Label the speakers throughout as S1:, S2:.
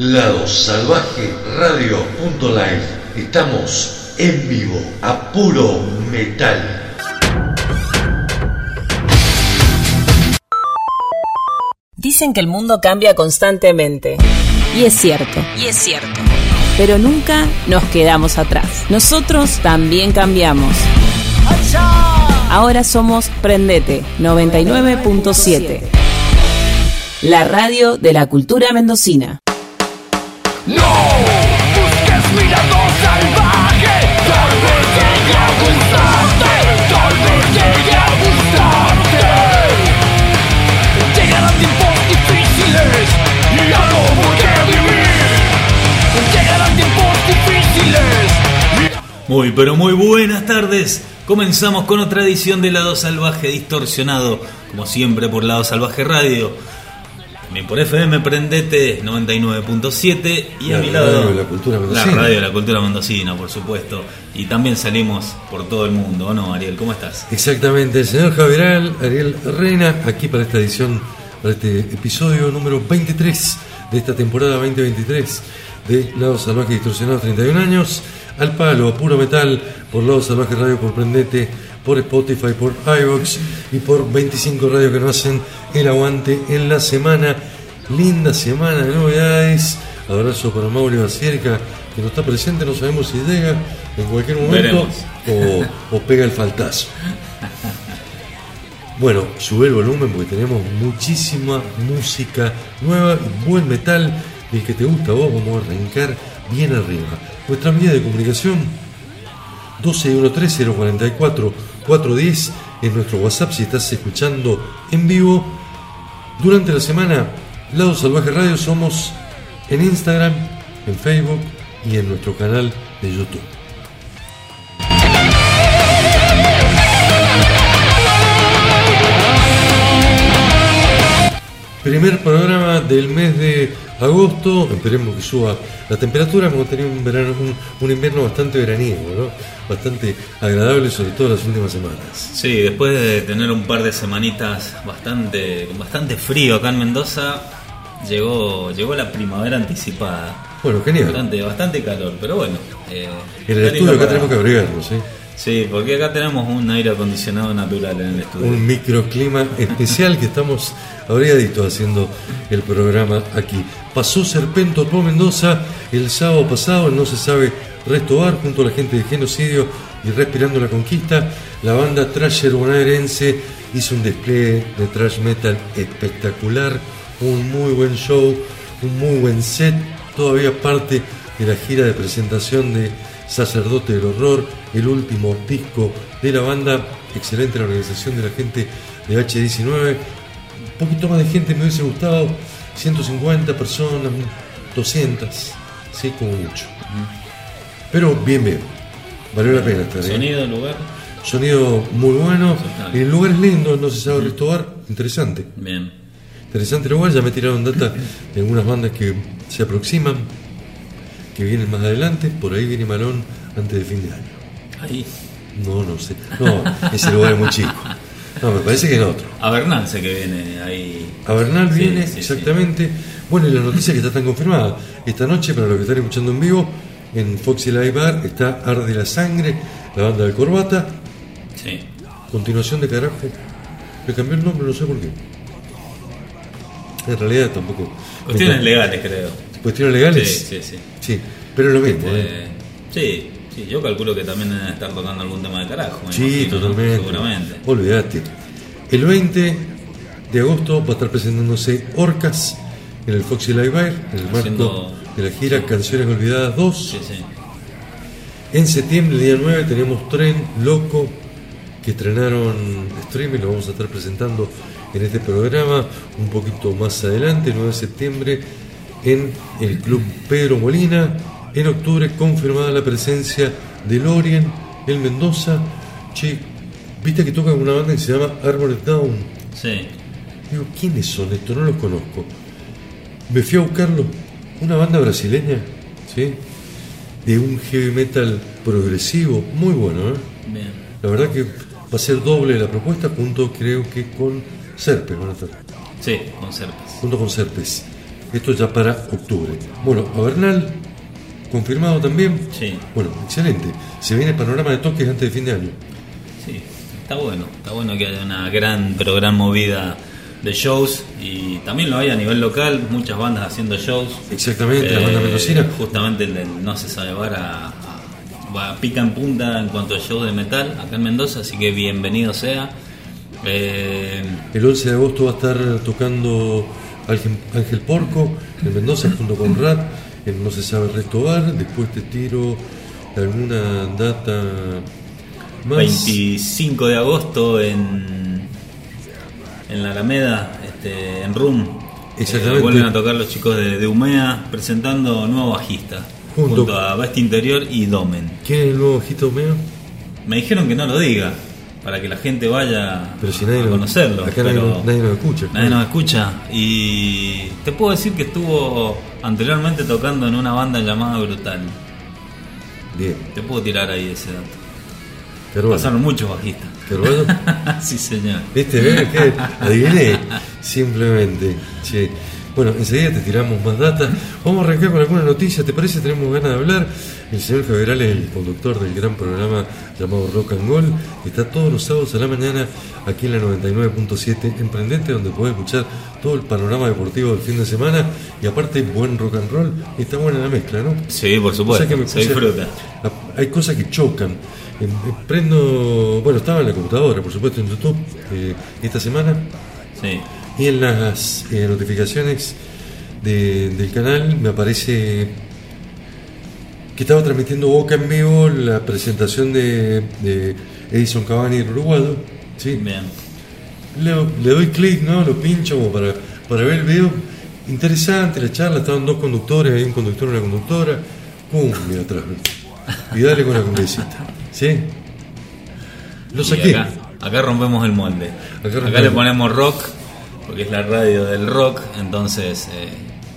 S1: Lado Salvaje Radio.live. Estamos en vivo a puro metal.
S2: Dicen que el mundo cambia constantemente. Y es cierto. Y es cierto. Pero nunca nos quedamos atrás. Nosotros también cambiamos. Ahora somos Prendete 99.7. La radio de la cultura mendocina.
S3: Muy, pero muy buenas tardes. Comenzamos con otra edición de Lado Salvaje Distorsionado, como siempre por Lado Salvaje Radio. También por FM Prendete 99.7 y
S4: La
S3: a mi lado
S4: radio de la cultura
S3: la
S4: mendocina.
S3: radio de la cultura mendocina, por supuesto. Y también salimos por todo el mundo, ¿o no, Ariel? ¿Cómo estás?
S4: Exactamente, el señor Javieral, Ariel Reina, aquí para esta edición, para este episodio número 23 de esta temporada 2023 de Lado Salvaje Distorsionado 31 años, al palo, a puro metal, por Lado Salvaje Radio, por Prendete, por Spotify, por iVox y por 25 radios que nos hacen el aguante en la semana. Linda semana de novedades. Abrazo para Mauro Bacierca, que no está presente, no sabemos si llega en cualquier momento o, o pega el faltazo. Bueno, sube el volumen porque tenemos muchísima música nueva y buen metal. Y el que te gusta a vos, vamos a arrancar bien arriba. Nuestra vía de comunicación 1213-044-410 es nuestro WhatsApp si estás escuchando en vivo. Durante la semana, Lado Salvaje Radio somos en Instagram, en Facebook y en nuestro canal de YouTube. Primer programa del mes de agosto, esperemos que suba la temperatura, hemos tenido un, verano, un, un invierno bastante veraniego, ¿no? bastante agradable, sobre todo las últimas semanas.
S3: Sí, después de tener un par de semanitas bastante con bastante frío acá en Mendoza, llegó llegó la primavera anticipada.
S4: Bueno, genial.
S3: Bastante, bastante calor, pero bueno. eh,
S4: En el estudio acá
S3: para-
S4: tenemos que abrigarnos, ¿eh?
S3: Sí, porque acá tenemos un aire acondicionado natural en el estudio.
S4: un microclima especial que estamos abrigaditos haciendo el programa aquí. Pasó Serpento por Mendoza el sábado pasado, no se sabe Restobar, junto a la gente de Genocidio y Respirando la Conquista. La banda Trasher bonaerense hizo un despliegue de thrash metal espectacular, un muy buen show, un muy buen set, todavía parte de la gira de presentación de Sacerdote del Horror, el último disco de la banda. Excelente la organización de la gente de H19. Un poquito más de gente me hubiese gustado. 150 personas, 200, sí, como mucho. Pero bien, bien. Valió la pena estar ahí.
S3: Sonido, lugar.
S4: Sonido muy bueno. El lugar es lindo, no se sabe restobar. Interesante.
S3: Bien.
S4: Interesante lugar, ya me tiraron data de algunas bandas que se aproximan, que vienen más adelante, por ahí viene Malón antes de fin de año.
S3: Ahí.
S4: No, no sé. No, ese lugar es muy chico. No, me parece que en otro.
S3: A Bernance que viene ahí.
S4: A Bernal
S3: Sí,
S4: viene,
S3: sí, sí.
S4: exactamente. Bueno, y la noticia que ya está confirmada. Esta noche, para los que están escuchando en vivo, en Foxy Live Bar está Arde la Sangre, la banda de Corbata.
S3: Sí.
S4: Continuación de carajo. Le cambió el nombre, no sé por qué. En realidad tampoco.
S3: Cuestiones legales, creo.
S4: ¿Cuestiones legales?
S3: Sí, sí, sí.
S4: Sí, pero lo mismo. ¿eh?
S3: Eh, sí, sí, yo calculo que también deben estar tocando algún tema de carajo.
S4: Sí,
S3: imagino, ¿no?
S4: totalmente.
S3: Seguramente.
S4: Olvídate. El 20 de agosto va a estar presentándose Orcas en el Foxy Live Bar, en el marco de la gira Canciones Olvidadas 2.
S3: Sí, sí.
S4: En septiembre, el día 9, tenemos Tren Loco, que estrenaron streaming, lo vamos a estar presentando en este programa un poquito más adelante, 9 de septiembre, en el Club Pedro Molina. En octubre, confirmada la presencia de Lorien, el Mendoza. Che, viste que toca una banda que se llama Armored Down.
S3: Sí.
S4: Digo, ¿quiénes son estos? No los conozco. Me fui a buscarlo. Una banda brasileña, ¿sí? De un heavy metal progresivo, muy bueno, ¿eh?
S3: Bien.
S4: La verdad que va a ser doble la propuesta, junto creo que con Serpes van a estar.
S3: Sí, con Serpes.
S4: Junto con Serpes. Esto ya para octubre. Bueno, a Bernal, confirmado también.
S3: Sí.
S4: Bueno, excelente. Se viene el panorama de toques antes de fin de año.
S3: Sí, está bueno, está bueno que haya una gran, pero gran movida de shows y también lo hay a nivel local, muchas bandas haciendo shows.
S4: Exactamente, la
S3: Eh,
S4: banda mendocina.
S3: Justamente el del No se sabe bar a, a- va- pica en punta en cuanto a show de metal acá en Mendoza, así que bienvenido sea. Eh,
S4: El 11 de agosto va a estar tocando Ángel, Ángel Porco en Mendoza junto con Rat, en No se sabe el resto bar. Después te tiro alguna data más.
S3: 25 de agosto en, en la Alameda, este, en Room.
S4: Exactamente.
S3: Eh, vuelven a tocar los chicos de, de Umea presentando nuevo bajista.
S4: Junto-
S3: Junto, a Best Interior y Domen.
S4: ¿Quién es el nuevo ojito mío?
S3: Me dijeron que no lo diga, para que la gente vaya
S4: Pero si nadie
S3: a
S4: lo-
S3: conocerlo.
S4: acá nadie
S3: pero
S4: lo- nadie nos escucha,
S3: Nadie
S4: claro.
S3: nos escucha. Y te puedo decir que estuvo anteriormente tocando en una banda llamada Brutal.
S4: Bien.
S3: Te puedo tirar ahí ese dato. Pasaron muchos bajistas.
S4: Carvalho.
S3: sí, señor.
S4: ¿Viste? ¿Ves? ¿Qué? Adiviné. Simplemente. Che. Bueno, enseguida te tiramos más data. Vamos a arrancar con alguna noticia. ¿Te parece? Tenemos ganas de hablar. El señor Javeral es el conductor del gran programa llamado Rock and Roll. Está todos los sábados a la mañana aquí en la 99.7 Emprendente, donde podés escuchar todo el panorama deportivo del fin de semana. Y aparte, buen rock and roll. Está buena la mezcla, ¿no?
S3: Sí, por supuesto.
S4: que me
S3: se
S4: puse-
S3: disfruta.
S4: a- Hay cosas que chocan. Eh, eh, Prendo, bueno, estaba en la computadora, por supuesto, en YouTube eh, esta semana
S3: Sí.
S4: Y en las eh, notificaciones de- del canal me aparece que estaba transmitiendo Boca en vivo la presentación de, de Edison Cavani el uruguayo. ¿sí?
S3: Bien.
S4: Le, le doy clic, ¿no? Lo pincho como para, para ver el video. Interesante la charla, estaban dos conductores, hay un conductor y una conductora. Cumbia atrás. Y dale con la cumbiecita. ¿Sí? Lo saqué.
S3: acá, acá rompemos el molde.
S4: Acá
S3: le ponemos rock, porque es la radio del rock, entonces, eh,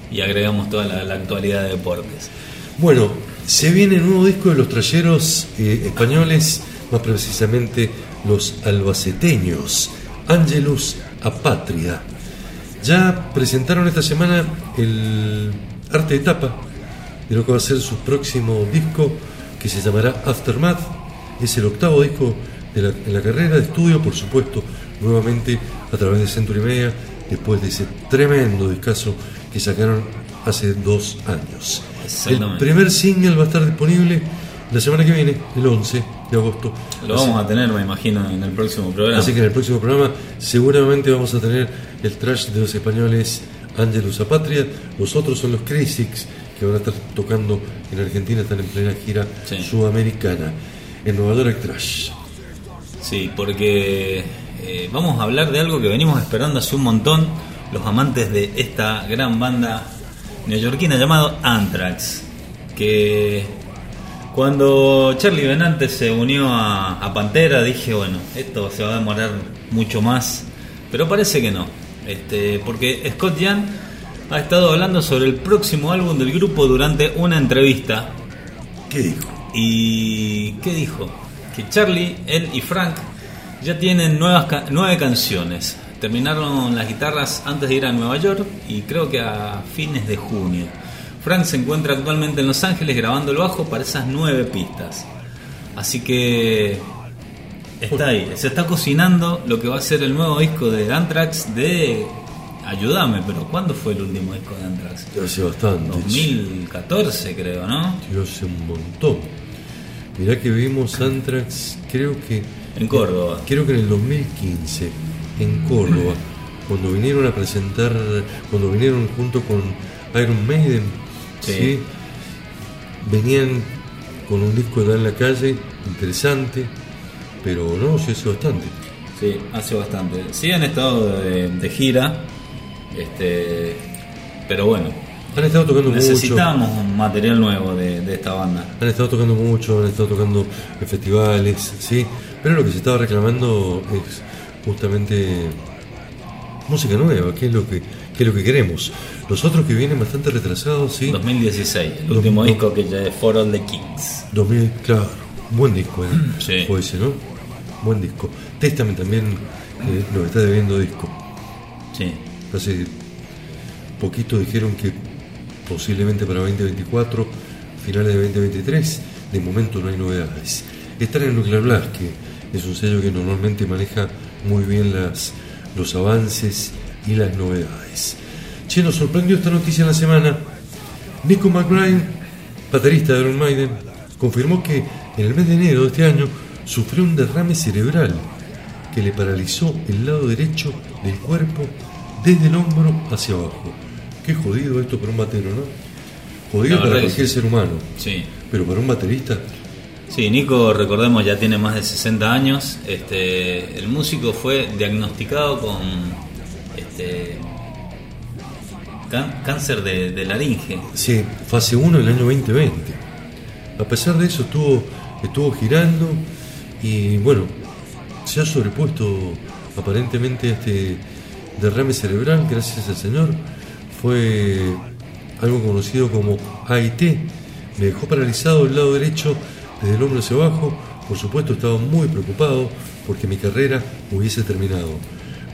S3: y agregamos toda la, actualidad de deportes.
S4: Bueno, se viene el nuevo disco de los trayeros eh, españoles, más precisamente los albaceteños, Angelus Apatria. Ya presentaron esta semana el arte de tapa de lo que va a ser su próximo disco, que se llamará Aftermath. Es el octavo disco de en la carrera de estudio, por supuesto, nuevamente a través de Century Media, después de ese tremendo discazo que sacaron hace dos años. El primer single va a estar disponible la semana que viene, el 11 de agosto.
S3: Lo
S4: Así-
S3: vamos a tener, me imagino, en el próximo programa.
S4: Así que en el próximo programa seguramente vamos a tener el trash de los españoles Angelus Apatria. Los otros son los Crazics que van a estar tocando en Argentina, están en plena gira
S3: Sí.
S4: sudamericana. En Nueva York Trash.
S3: Sí, porque eh, vamos a hablar de algo que venimos esperando hace un montón, los amantes de esta gran banda neoyorquina llamado Anthrax, que cuando Charlie Benante se unió a, a Pantera dije, bueno, esto se va a demorar mucho más, pero parece que no, este, porque Scott Young ha estado hablando sobre el próximo álbum del grupo durante una entrevista
S4: ¿Qué dijo?
S3: ¿Y qué dijo? Que Charlie, él y Frank ya tienen nuevas nueve canciones. Terminaron las guitarras antes de ir a Nueva York y creo que a fines de junio. Frank se encuentra actualmente en Los Ángeles grabando el bajo para esas nueve pistas. Así que está ahí. Se está cocinando lo que va a ser el nuevo disco de Anthrax de... Ayúdame, pero ¿cuándo fue el último disco de Anthrax?
S4: Hace bastante.
S3: 2014 creo, ¿no?
S4: Yo hace un montón. Mirá que vimos Anthrax, creo que.
S3: En Córdoba.
S4: Creo que en el 2015, en Córdoba, cuando vinieron a presentar, cuando vinieron junto con Iron Maiden,
S3: Sí.
S4: ¿sí? venían con un disco de en la calle, interesante, pero no, sí hace bastante.
S3: Sí, hace bastante. Sí han estado de, de gira, este, pero bueno,
S4: Han estado tocando mucho.
S3: necesitamos un material nuevo de, de esta banda.
S4: Han estado tocando mucho, han estado tocando en festivales, sí, pero lo que se estaba reclamando es justamente música nueva, que es lo que, que es lo que queremos. Los otros que vienen bastante retrasados, sí.
S3: 2016, el último disco que ya es For All the Kings.
S4: 2000, claro, buen disco, ¿eh?
S3: Sí.
S4: Fue ese, ¿no? Buen disco. Testament también eh, nos está debiendo disco.
S3: Sí.
S4: Hace poquito dijeron que posiblemente para 2024, finales de 2023, de momento no hay novedades. Están en Nuclear Blast, que es un sello que normalmente maneja muy bien las, los avances y las novedades. Che, nos sorprendió esta noticia en la semana. Nico McBride, baterista de Iron Maiden, confirmó que en el mes de enero de este año sufrió un derrame cerebral que le paralizó el lado derecho del cuerpo desde el hombro hacia abajo. Qué jodido esto para un batero, ¿no? Jodido para cualquier ser humano,
S3: Sí.
S4: pero para un baterista,
S3: Sí, Nico, recordemos, ya tiene más de 60 años. Este, el músico fue diagnosticado con este, cáncer de, laringe.
S4: sí, fase 1 del año 2020. A pesar de eso estuvo, estuvo girando y bueno, se ha sobrepuesto aparentemente este derrame cerebral, gracias al Señor. Fue algo conocido como AIT. Me dejó paralizado el lado derecho desde el hombro hacia abajo. Por supuesto estaba muy preocupado porque mi carrera hubiese terminado.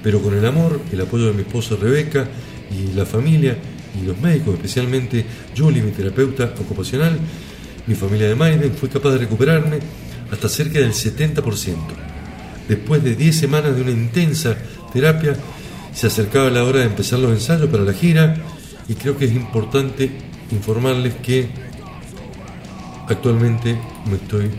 S4: Pero con el amor, el apoyo de mi esposa Rebeca y la familia y los médicos, especialmente Julie, mi terapeuta ocupacional, mi familia de Maiden, fui capaz de recuperarme hasta cerca del 70%. Después de 10 semanas de una intensa terapia, se acercaba la hora de empezar los ensayos para la gira y creo que es importante informarles que actualmente me estoy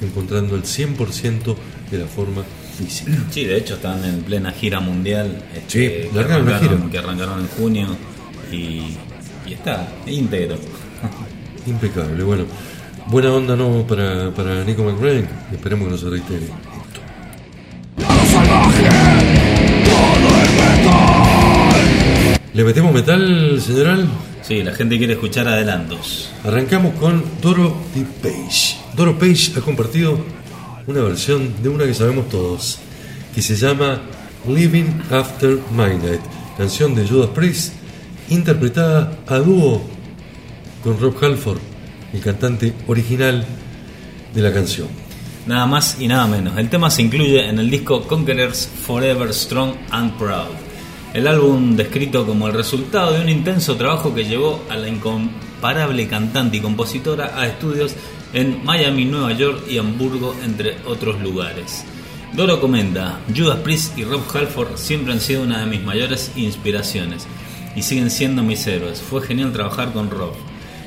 S4: encontrando al 100% de la forma física.
S3: Sí, de hecho están en plena gira mundial.
S4: Sí,
S3: este, que,
S4: largaron la
S3: arrancaron,
S4: gira.
S3: que arrancaron en junio y, y está íntegro.
S4: Impecable, bueno. Buena onda no para, para Nico McBrain, esperemos que no se reitere esto. ¿Le metemos metal, señoral?
S3: Sí, la gente quiere escuchar adelantos.
S4: Arrancamos con Doro D. Page. Doro Page ha compartido una versión de una que sabemos todos, que se llama Living After Midnight, canción de Judas Priest, interpretada a dúo con Rob Halford, el cantante original de la canción.
S3: Nada más y nada menos. El tema se incluye en el disco Conquerors Forever Strong and Proud. El álbum descrito como el resultado de un intenso trabajo que llevó a la incomparable cantante y compositora a estudios en Miami, Nueva York y Hamburgo, entre otros lugares. Doro comenta, Judas Priest y Rob Halford siempre han sido una de mis mayores inspiraciones y siguen siendo mis héroes. Fue genial trabajar con Rob.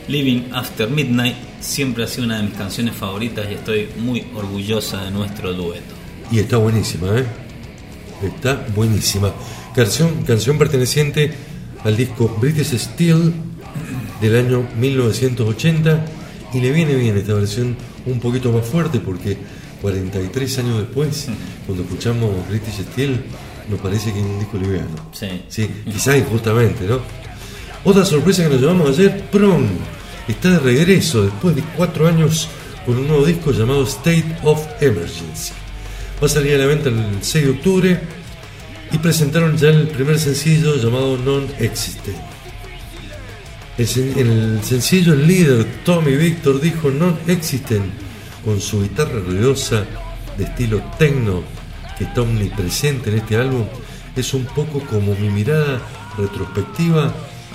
S3: Living After Midnight siempre ha sido una de mis canciones favoritas y estoy muy orgullosa de nuestro dueto.
S4: Y está buenísima, ¿eh? Está buenísima. Canción, canción perteneciente al disco British Steel del año 1980 y le viene bien esta versión un poquito más fuerte porque 43 años después, cuando escuchamos British Steel, nos parece que es un disco liviano.
S3: Sí.
S4: Sí, quizás injustamente, ¿no? Otra sorpresa que nos llevamos ayer, Prong está de regreso después de cuatro años con un nuevo disco llamado State of Emergency. Va a salir a la venta el 6 de octubre y presentaron ya el primer sencillo llamado Non-Existent. El sen- En el sencillo el líder Tommy Victor dijo Non-Existent con su guitarra ruidosa de estilo techno que está omnipresente en este álbum es un poco como mi mirada retrospectiva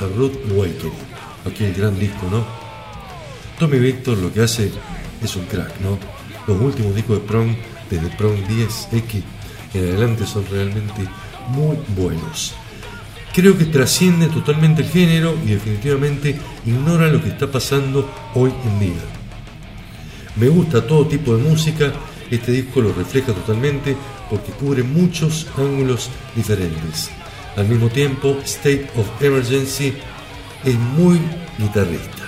S4: a Ruth Awakening, aquel gran disco, ¿no? Tommy Victor lo que hace es un crack, ¿no? Los últimos discos de Prong, desde Prong 10X en adelante, son realmente muy buenos. Creo que trasciende totalmente el género y definitivamente ignora lo que está pasando hoy en día. Me gusta todo tipo de música, este disco lo refleja totalmente porque cubre muchos ángulos diferentes. Al mismo tiempo, State of Emergency es muy guitarrista,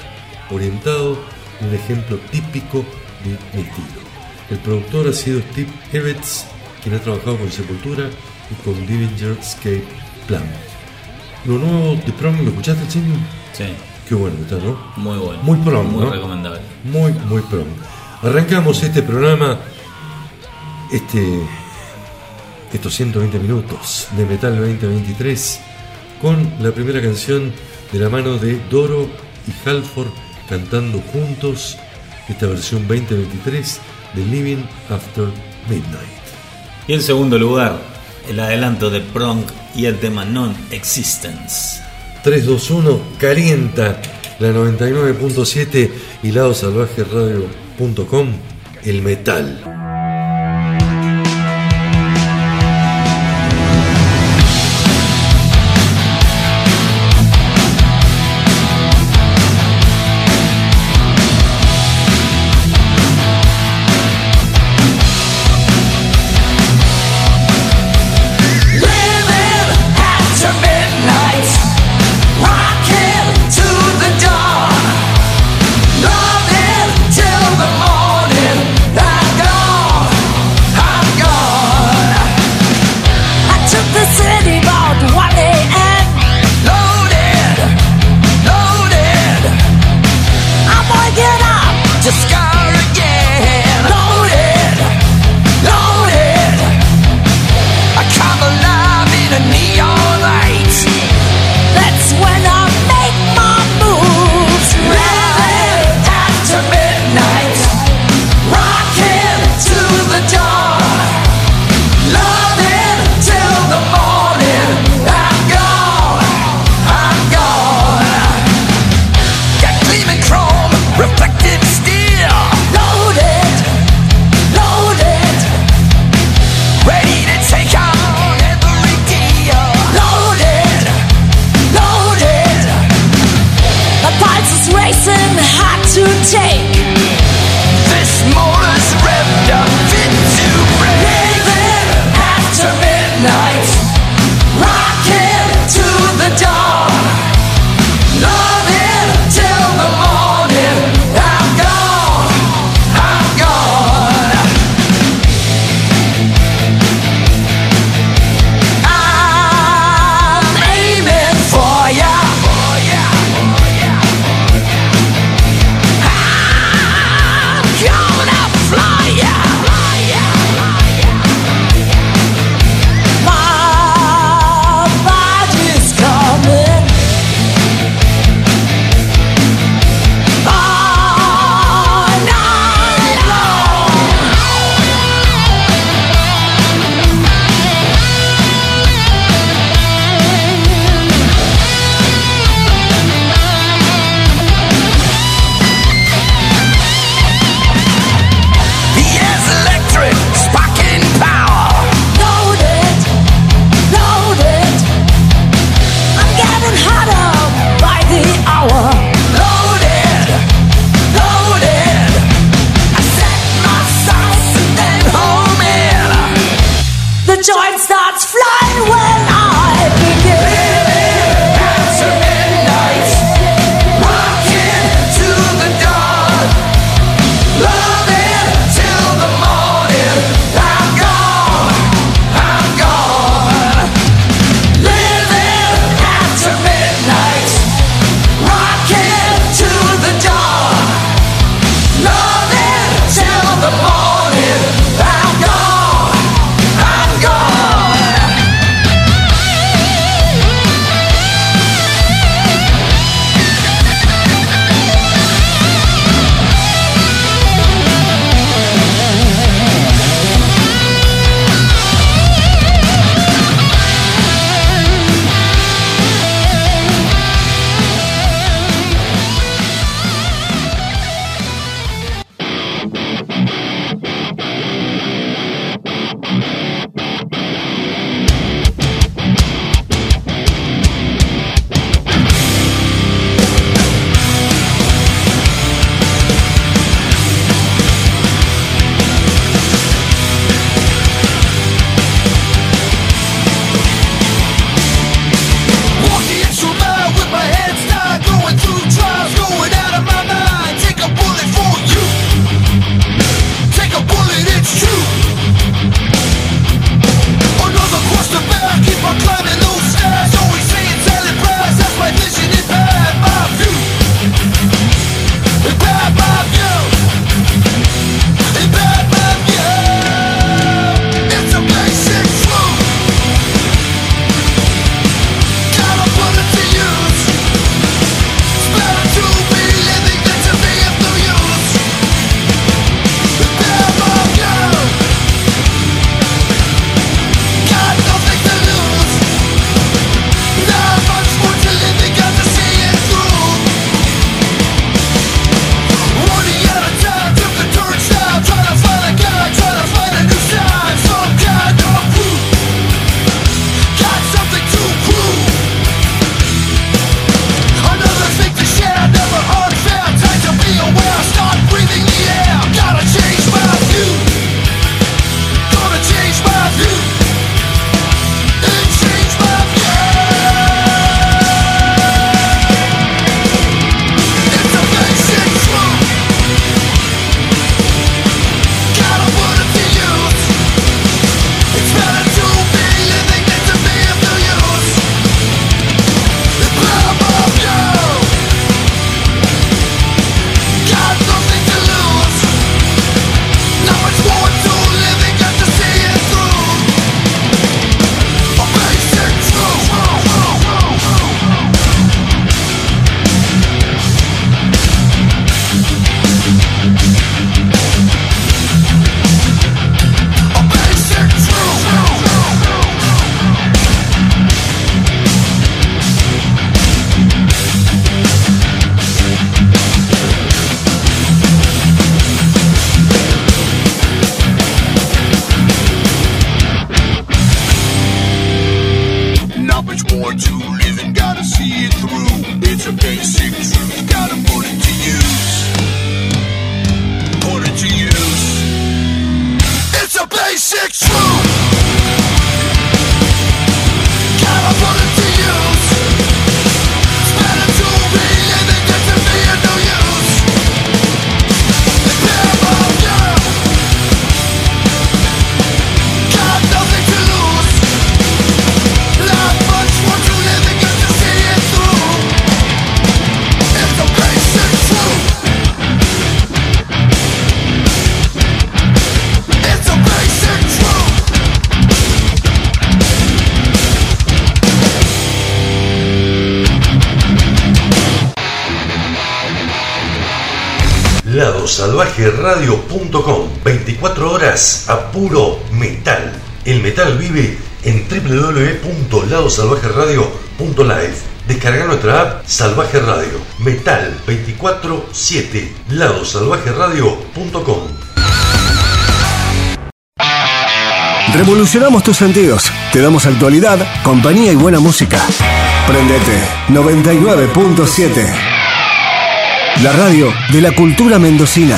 S4: orientado en un ejemplo típico de mi estilo. El productor ha sido Steve Evans, quien ha trabajado con Sepultura y con Dillinger Escape Plan. Lo nuevo de Prong, ¿lo escuchaste, Chino?
S3: Sí,
S4: Qué bueno está, ¿no?
S3: muy bueno.
S4: Muy pronto,
S3: Muy
S4: ¿no?
S3: recomendable.
S4: Muy, muy pronto. Arrancamos este programa, este, estos 120 minutos de Metal 2023, con la primera canción de la mano de Doro y Halford cantando juntos esta versión 2023 de Living After Midnight.
S3: Y en segundo lugar, el adelanto de Prong y el tema Non-Existence.
S4: 321 calienta la 99.7 y ladosalvajeradio.com el metal.
S1: www.ladosalvajeradio.live. Descarga nuestra app Salvaje Radio. Metal 24-7. ladosalvajeradio.com
S5: Revolucionamos tus sentidos. Te damos actualidad, compañía y buena música. Prendete 99.7. La radio de la cultura mendocina.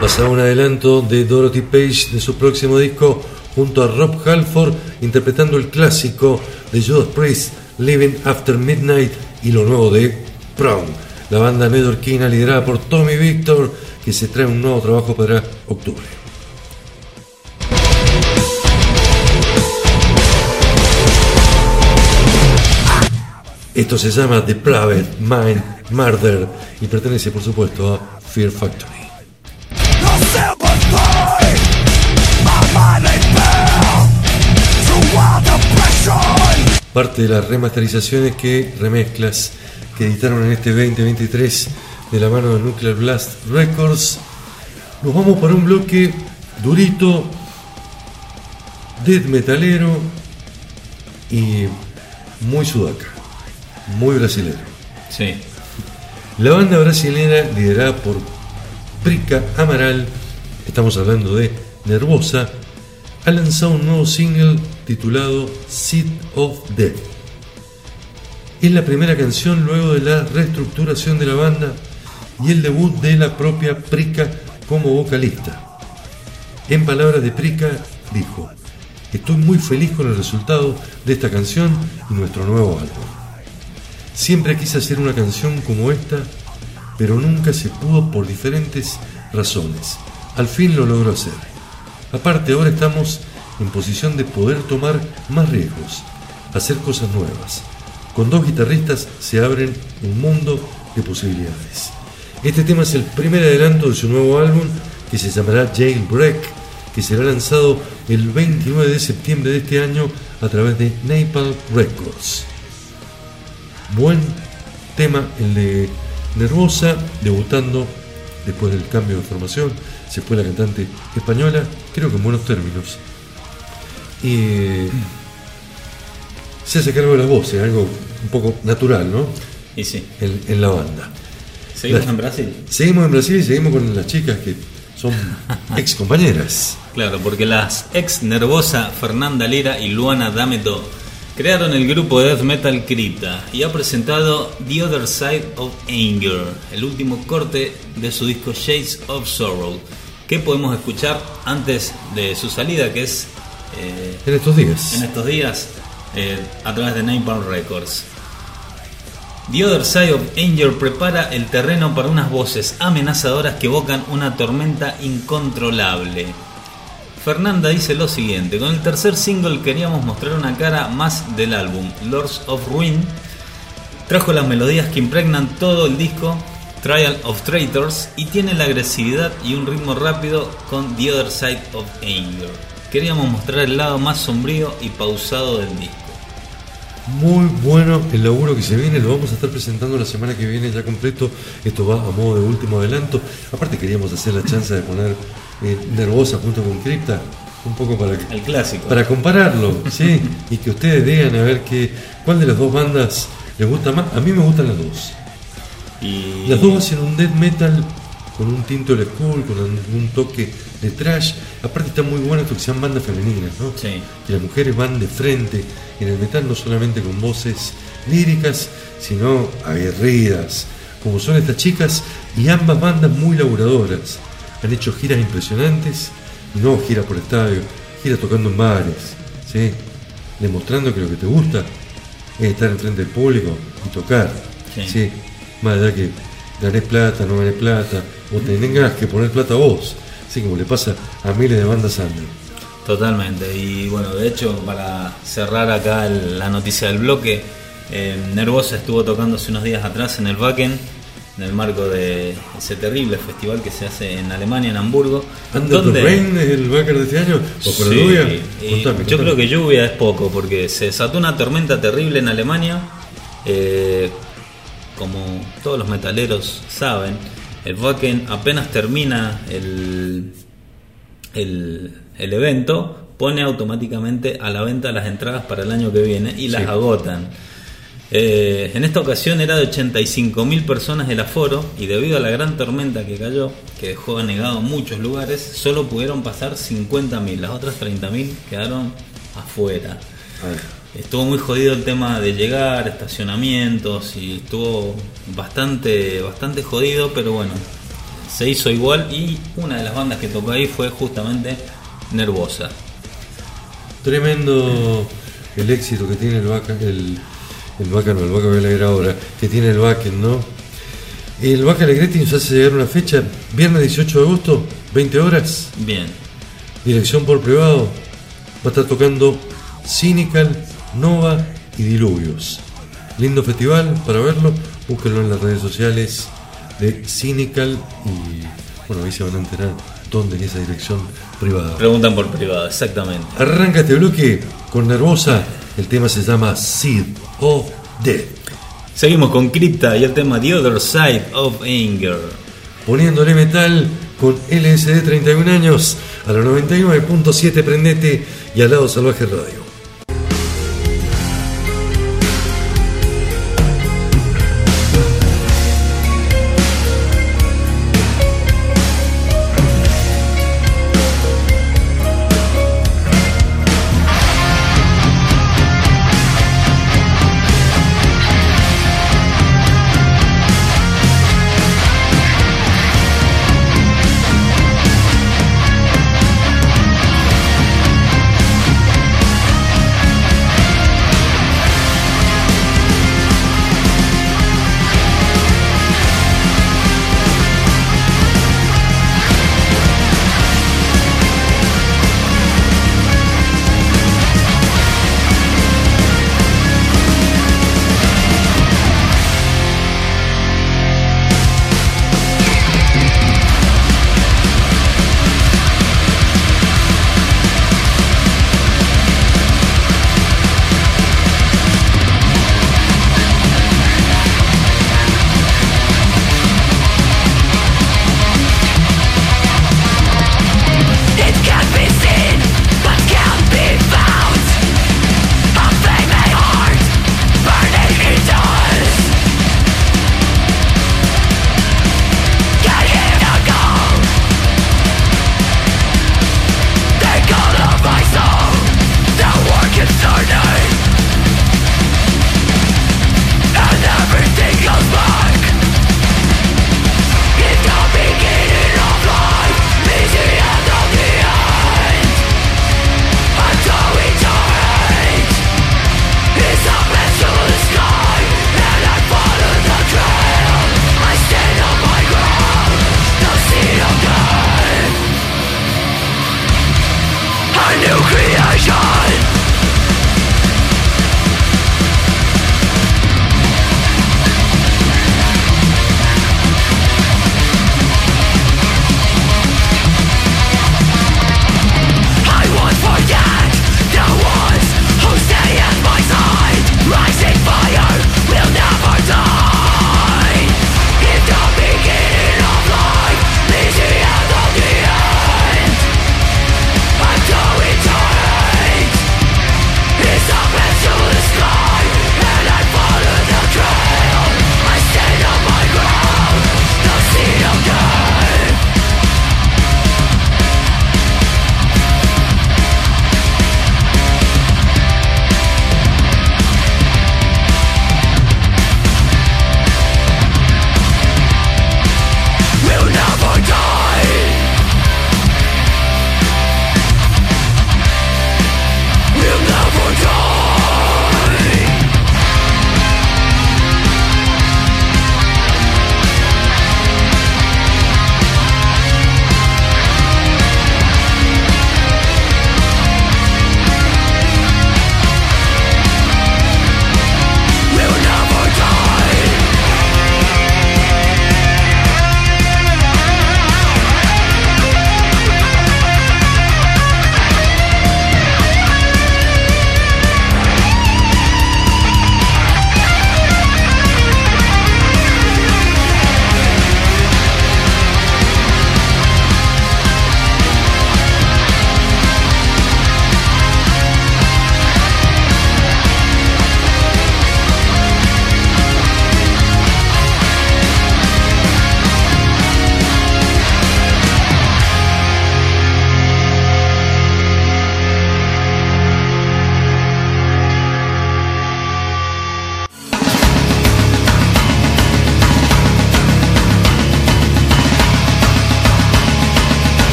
S4: Pasaba un adelanto de Dorothy Page de su próximo disco junto a Rob Halford interpretando el clásico de Judas Priest Living After Midnight y lo nuevo de Prom, la banda neoyorquina liderada por Tommy Victor que se trae un nuevo trabajo para octubre. Esto se llama The Private Mind Murder y pertenece por supuesto a Fear Factory. Parte de las remasterizaciones que remezclas que editaron en este 2023 de la mano de Nuclear Blast Records. Nos vamos para un bloque durito, death metalero y muy sudaca, muy brasilero.
S3: Sí.
S4: La banda brasileña liderada por Prica Amaral, estamos hablando de Nervosa, ha lanzado un nuevo single titulado Seed of Death. Es la primera canción luego de la reestructuración de la banda y el debut de la propia Prica como vocalista. En palabras de Prica, dijo, estoy muy feliz con el resultado de esta canción y nuestro nuevo álbum. Siempre quise hacer una canción como esta, pero nunca se pudo por diferentes razones. Al fin lo logró hacer. Aparte, ahora estamos en posición de poder tomar más riesgos, hacer cosas nuevas. Con dos guitarristas se abren un mundo de posibilidades. Este tema es el primer adelanto de su nuevo álbum que se llamará Jailbreak, que será lanzado el 29 de septiembre de este año a través de Napalm Records. Buen tema el de Nervosa, debutando después del cambio de formación. Se fue la cantante española, creo que en buenos términos. Y se hace cargo de las voces, algo un poco natural, ¿no?
S3: Y sí.
S4: En, en la banda.
S3: ¿Seguimos
S4: La-
S3: en Brasil?
S4: Seguimos en Brasil y seguimos con las chicas que son ex compañeras.
S3: Claro, porque las ex Nervosa Fernanda Lira y Luana Dameto crearon el grupo de death metal Crypta y ha presentado The Other Side of Anger, el último corte de su disco Shades of Sorrow, que podemos escuchar antes de su salida, que es
S4: En estos días.
S3: en estos días eh, a través de Napalm Records. The Other Side of Anger prepara el terreno para unas voces amenazadoras que evocan una tormenta incontrolable. Fernanda dice lo siguiente, con el tercer single queríamos mostrar una cara más del álbum, Lords of Ruin, trajo las melodías que impregnan todo el disco, Trial of Traitors, y tiene la agresividad y un ritmo rápido con The Other Side of Anger. Queríamos mostrar el lado más sombrío y pausado del disco.
S4: Muy bueno el laburo que se viene, lo vamos a estar presentando la semana que viene ya completo. Esto va a modo de último adelanto. Aparte queríamos hacer la chance de poner eh, Nervosa junto con Cripta, un poco para que,
S3: El clásico.
S4: para compararlo, ¿sí? y que ustedes digan a ver qué, cuál de las dos bandas les gusta más. A mí me gustan las dos.
S3: Y
S4: Las dos hacen un death metal con un tinto de school, con un toque de trash. Aparte está muy bueno porque sean bandas femeninas, ¿no?
S3: Sí.
S4: Que las mujeres van de frente en el metal no solamente con voces líricas, sino aguerridas, como son estas chicas, y ambas bandas muy laburadoras. Han hecho giras impresionantes, no giras por estadio, giras tocando en bares, ¿sí? demostrando que lo que te gusta es estar enfrente del público y tocar.
S3: Sí.
S4: ¿sí? Más allá que ganés plata, no ganés plata, o tengas que poner plata vos, así como le pasa a miles de bandas under.
S3: Totalmente. Y bueno, de hecho, para cerrar acá el- la noticia del bloque, eh, Nervosa estuvo tocando hace unos días atrás en el Wacken, en el marco de ese terrible festival que se hace en Alemania, en Hamburgo.
S4: ¿Under the Rain es el backer de este año? ¿O
S3: Sí,
S4: lluvia?
S3: y
S4: Contame,
S3: yo
S4: contame.
S3: creo que lluvia es poco, porque se desató una tormenta terrible en Alemania. eh, como todos los metaleros saben, el Wacken apenas termina el, el, el evento, pone automáticamente a la venta las entradas para el año que viene y las
S4: Sí.
S3: agotan. Eh, en esta ocasión era de 85.000 personas el aforo y debido a la gran tormenta que cayó, que dejó anegado muchos lugares, solo pudieron pasar 50.000, las otras 30.000 quedaron afuera.
S4: Ah,
S3: Estuvo muy jodido el tema de llegar, estacionamientos y estuvo bastante, bastante jodido, pero bueno, se hizo igual y una de las bandas que tocó ahí fue justamente Nervosa.
S4: Tremendo el éxito que tiene el Vaca, el, el Vaca no, el Vaca voy a leer ahora, que tiene el Wacken, ¿no? El Vaca Alegretti nos hace llegar una fecha, viernes 18 de agosto, 20 horas,
S3: Bien,
S4: dirección por privado, va a estar tocando Cynical, Nova y Diluvios. Lindo festival para verlo, búsquenlo en las redes sociales de Cynical y bueno, ahí se van a enterar dónde es esa dirección privada.
S3: preguntan por privado, exactamente.
S4: Arranca este bloque con Nervosa, el tema se llama Seed of Death.
S3: Seguimos con Crypta y el tema The Other Side of Anger.
S4: Poniéndole metal con LSD 31 años a la 99.7 Prendete y al lado Salvaje Radio.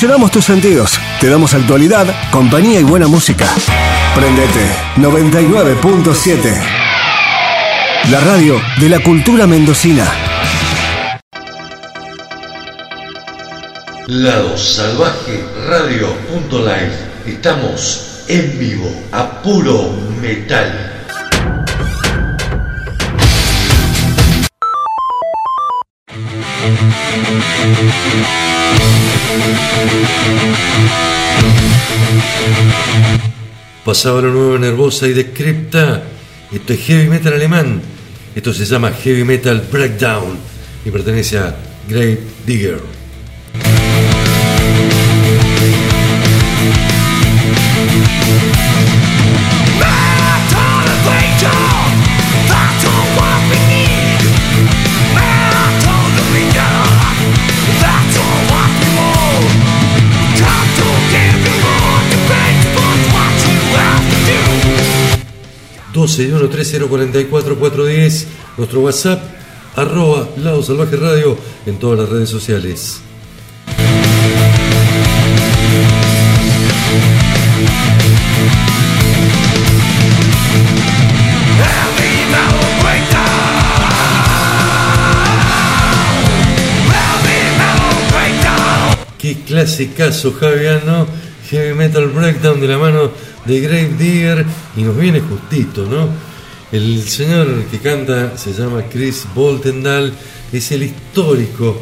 S5: Revolucionamos tus sentidos. Te damos actualidad, compañía y buena música. Prendete 99.7. La radio de la cultura mendocina.
S1: Lado Salvaje Radio.live. Estamos en vivo a puro metal.
S4: Pasaba lo nuevo nervosa y decrepta. Esto es heavy metal alemán. Esto se llama Heavy Metal Breakdown y pertenece a Grave Digger.
S6: Do
S4: 12-13044-410, nuestro WhatsApp, arroba Lado Salvaje Radio en todas las redes sociales. Qué clasicazo Javiano, Heavy Metal Breakdown de la mano de Grave Digger y nos viene justito, ¿no? El señor que canta se llama Chris Boltendal, es el histórico,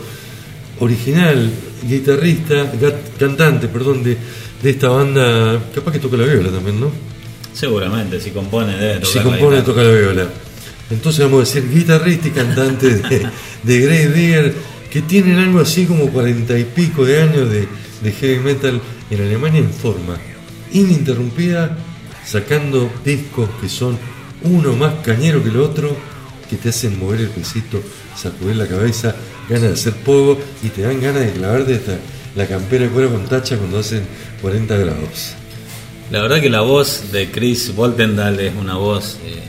S4: original guitarrista, cantante, perdón, de, de esta banda, capaz que toca la viola también, ¿no?
S3: Seguramente, si compone, debe tocar
S4: Si
S3: la
S4: compone,
S3: guitarra.
S4: toca la viola. Entonces vamos a decir guitarrista y cantante de, de Grave Digger, que tienen algo así como cuarenta y pico de años de, de heavy metal en Alemania en forma ininterrumpida, sacando discos que son uno más cañero que el otro, que te hacen mover el pesito, sacudir la cabeza, ganas de hacer pogo y te dan ganas de clavarte hasta la campera de cuero con tacha cuando hacen 40 grados.
S3: La verdad que la voz de Chris Boltendal es una voz eh,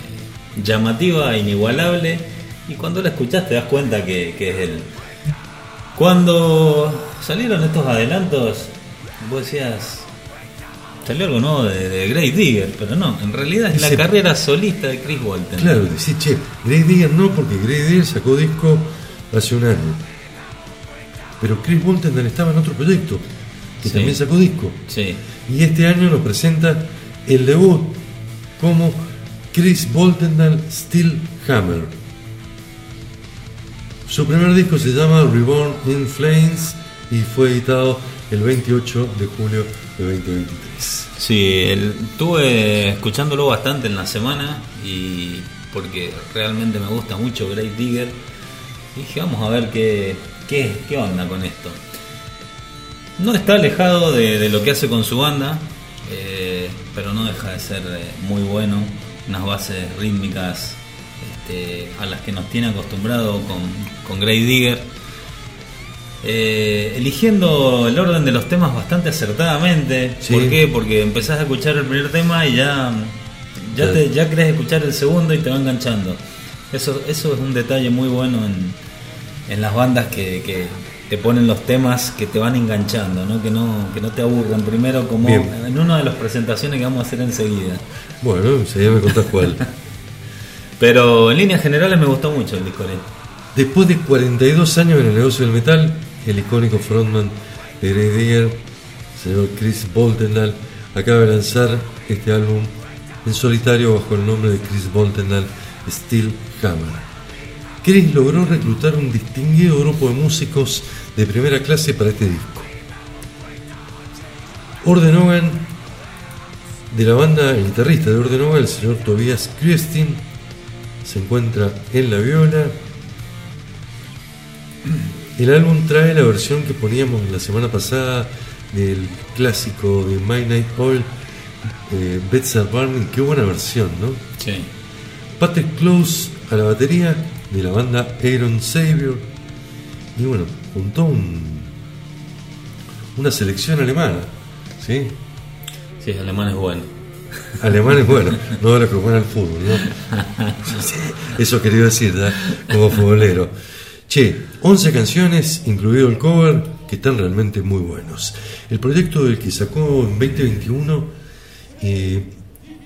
S3: llamativa, inigualable, y cuando la escuchás te das cuenta que, que es él. Cuando salieron estos adelantos, vos decías, salió algo nuevo de, de Grey Digger, pero no, en realidad es la carrera solista de Chris Boltendal.
S4: Claro, decís, che, Grey Digger no, porque Grey Digger sacó disco hace un año. Pero Chris Boltendal estaba en otro proyecto, que
S3: Sí.
S4: también sacó disco.
S3: Sí,
S4: Y este año nos presenta el debut como Chris Boltendal Steel Hammer. Su primer disco se llama Reborn in Flames y fue editado el 28 de julio de 2023.
S3: Sí, el- estuve escuchándolo bastante en la semana y porque realmente me gusta mucho Grave Digger. Dije, vamos a ver qué, qué, qué onda con esto. No está alejado de, lo que hace con su banda, eh, pero no deja de ser eh, muy bueno. Unas bases rítmicas este, a las que nos tiene acostumbrado con, con Grave Digger. Eh, eligiendo el orden de los temas bastante acertadamente.
S4: Sí.
S3: ¿Por qué? Porque empezás a escuchar el primer tema y ya, ya, te, ya querés escuchar el segundo y te va enganchando. Eso, eso es un detalle muy bueno en, en las bandas que, que te ponen los temas que te van enganchando, ¿no? Que, no, que no te aburran. Primero, como
S4: Bien.
S3: en una de las presentaciones que vamos a hacer enseguida.
S4: Bueno, ya me contás cuál.
S3: Pero en líneas generales me gustó mucho el disco.
S4: Después de 42 años en el negocio del metal, el icónico frontman de Grey Digger, señor Chris Boltendal, acaba de lanzar este álbum en solitario bajo el nombre de Chris Boltendal Steel Hammer. Chris logró reclutar un distinguido grupo de músicos de primera clase para este disco. Ordenogan, de la banda, el guitarrista de Ordenogan, el señor Tobias Christin, se encuentra en la viola, el álbum trae la versión que poníamos la semana pasada del clásico de My Night Oil, eh, Burning. Qué buena versión, ¿no?
S3: Sí.
S4: Patrick Close a la batería de la banda Aaron Savior. Y bueno, juntó un, una selección alemana. ¿sí?
S3: Sí, alemán es bueno.
S4: Alemanes, bueno, no de los que juegan al fútbol, ¿no? Eso quería decir, ¿ya? como futbolero. Che, 11 canciones, incluido el cover, que están realmente muy buenos. El proyecto del que sacó en 2021 eh,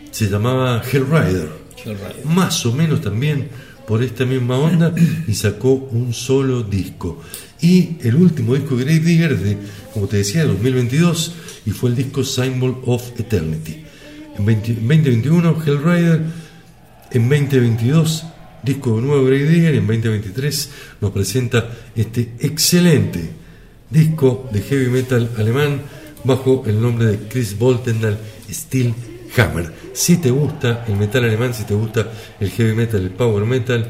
S4: se llamaba Hellrider,
S3: Hellrider.
S4: más o menos también por esta misma onda y sacó un solo disco. Y el último disco de Grave Digger de, como te decía, de 2022 y fue el disco Symbol of Eternity. En 20 2021 Hellrider, en 2022 disco nuevo Grave Digger, en 2023 nos presenta este excelente disco de heavy metal alemán bajo el nombre de Chris Boltendal Steel Hammer. Si te gusta el metal alemán, si te gusta el heavy metal, el power metal,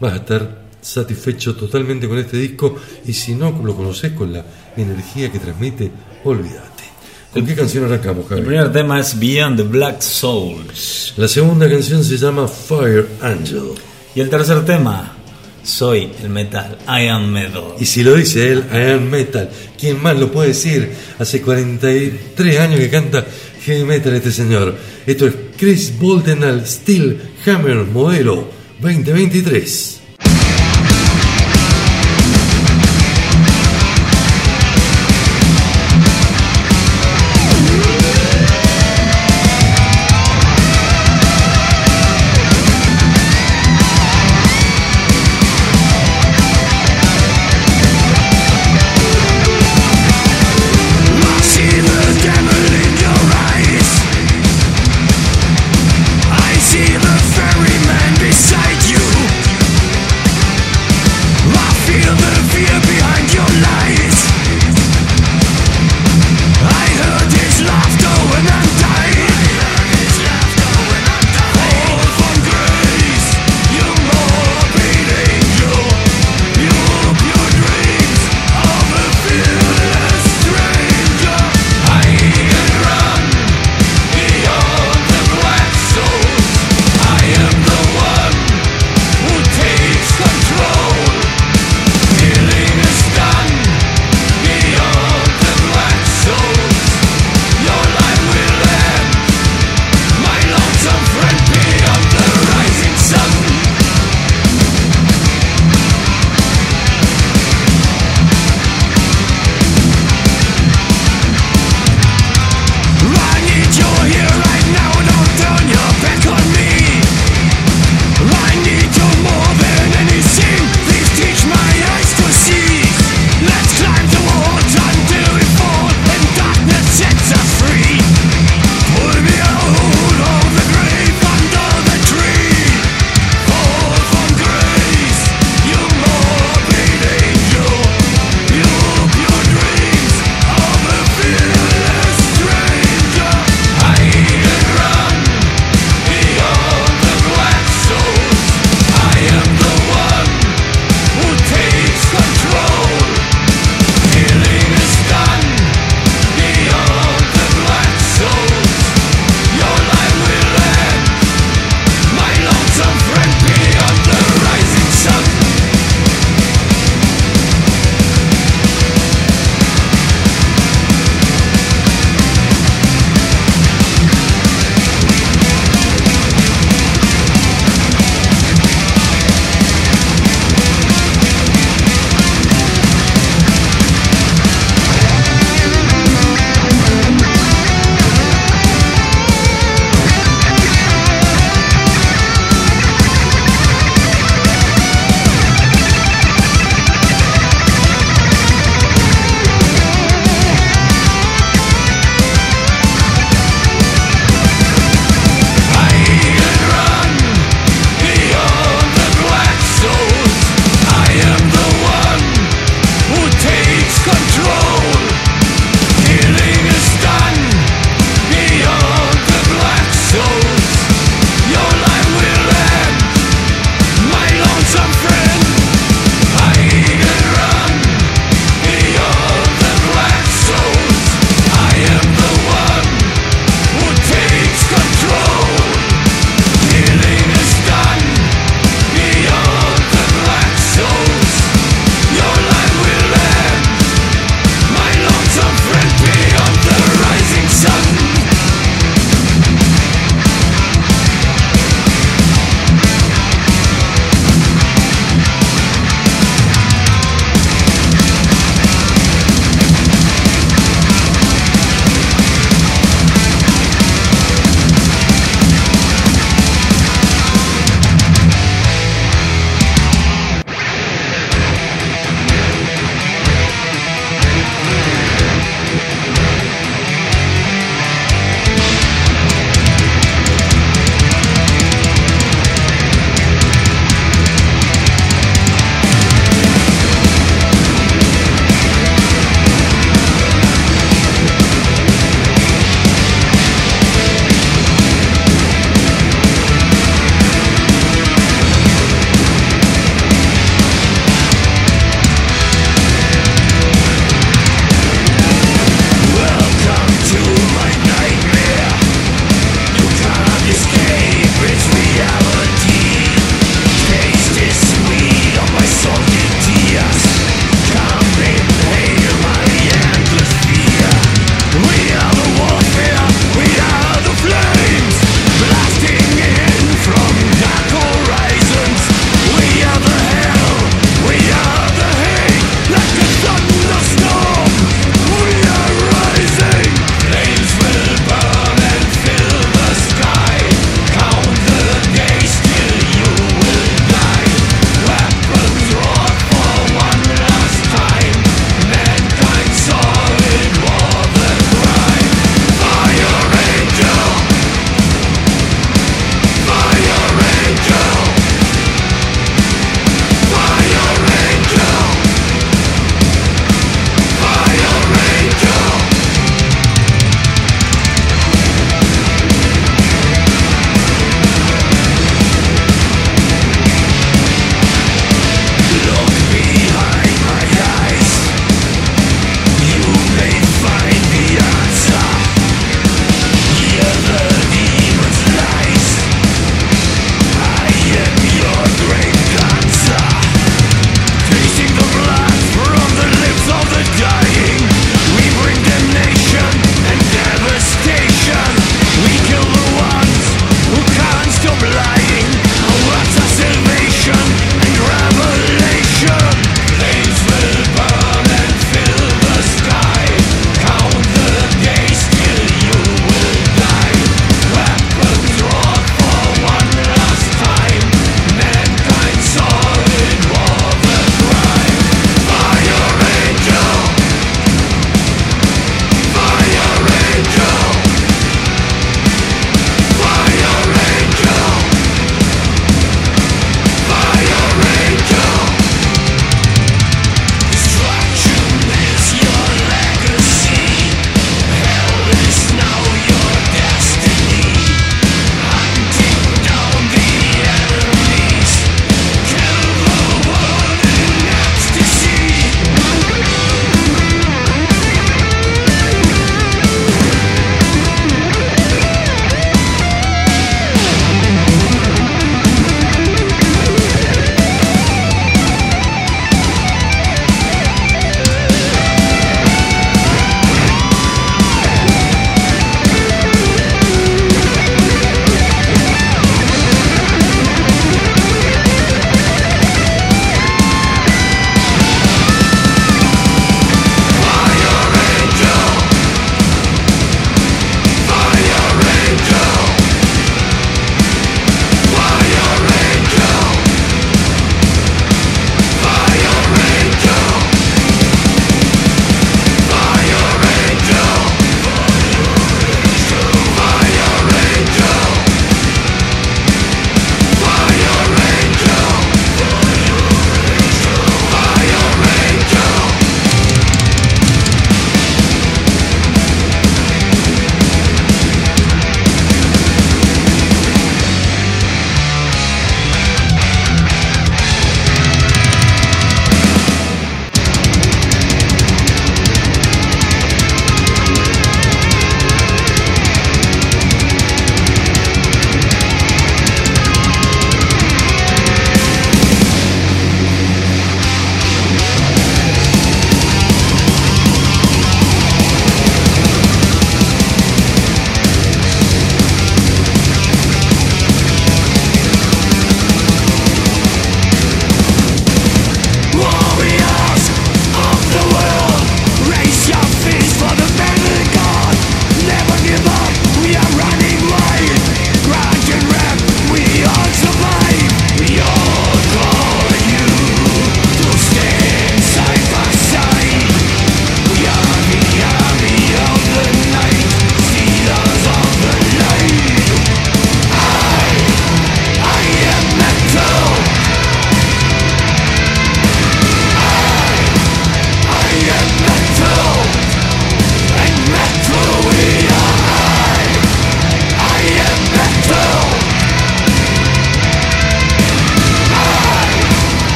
S4: vas a estar satisfecho totalmente con este disco y si no lo conoces con la energía que transmite, olvídate. ¿Con qué canción arrancamos,
S3: El
S4: Javi?
S3: primer tema es Beyond the Black Souls.
S4: La segunda canción se llama Fire Angel.
S3: Y el tercer tema, Soy el metal, I am metal.
S4: Y si lo dice él, I am metal. ¿Quién más lo puede decir? Hace 43 años que canta heavy metal este señor. Esto es Chris Boldenal Steel Hammer modelo 2023.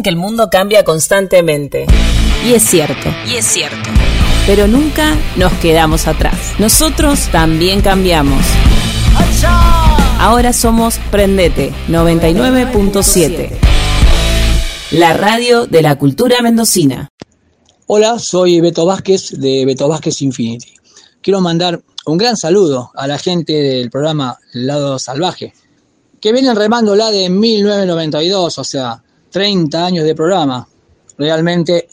S2: Dicen que el mundo cambia constantemente. Y es cierto. Y es cierto. Pero nunca nos quedamos atrás. Nosotros también cambiamos. Ahora somos Prendete 99.7. La radio de la cultura mendocina.
S7: Hola, soy Beto Vázquez de Beto Vázquez Infinity. Quiero mandar un gran saludo a la gente del programa Lado Salvaje, que vienen remando la de 1992, o sea, 30 años de programa. Realmente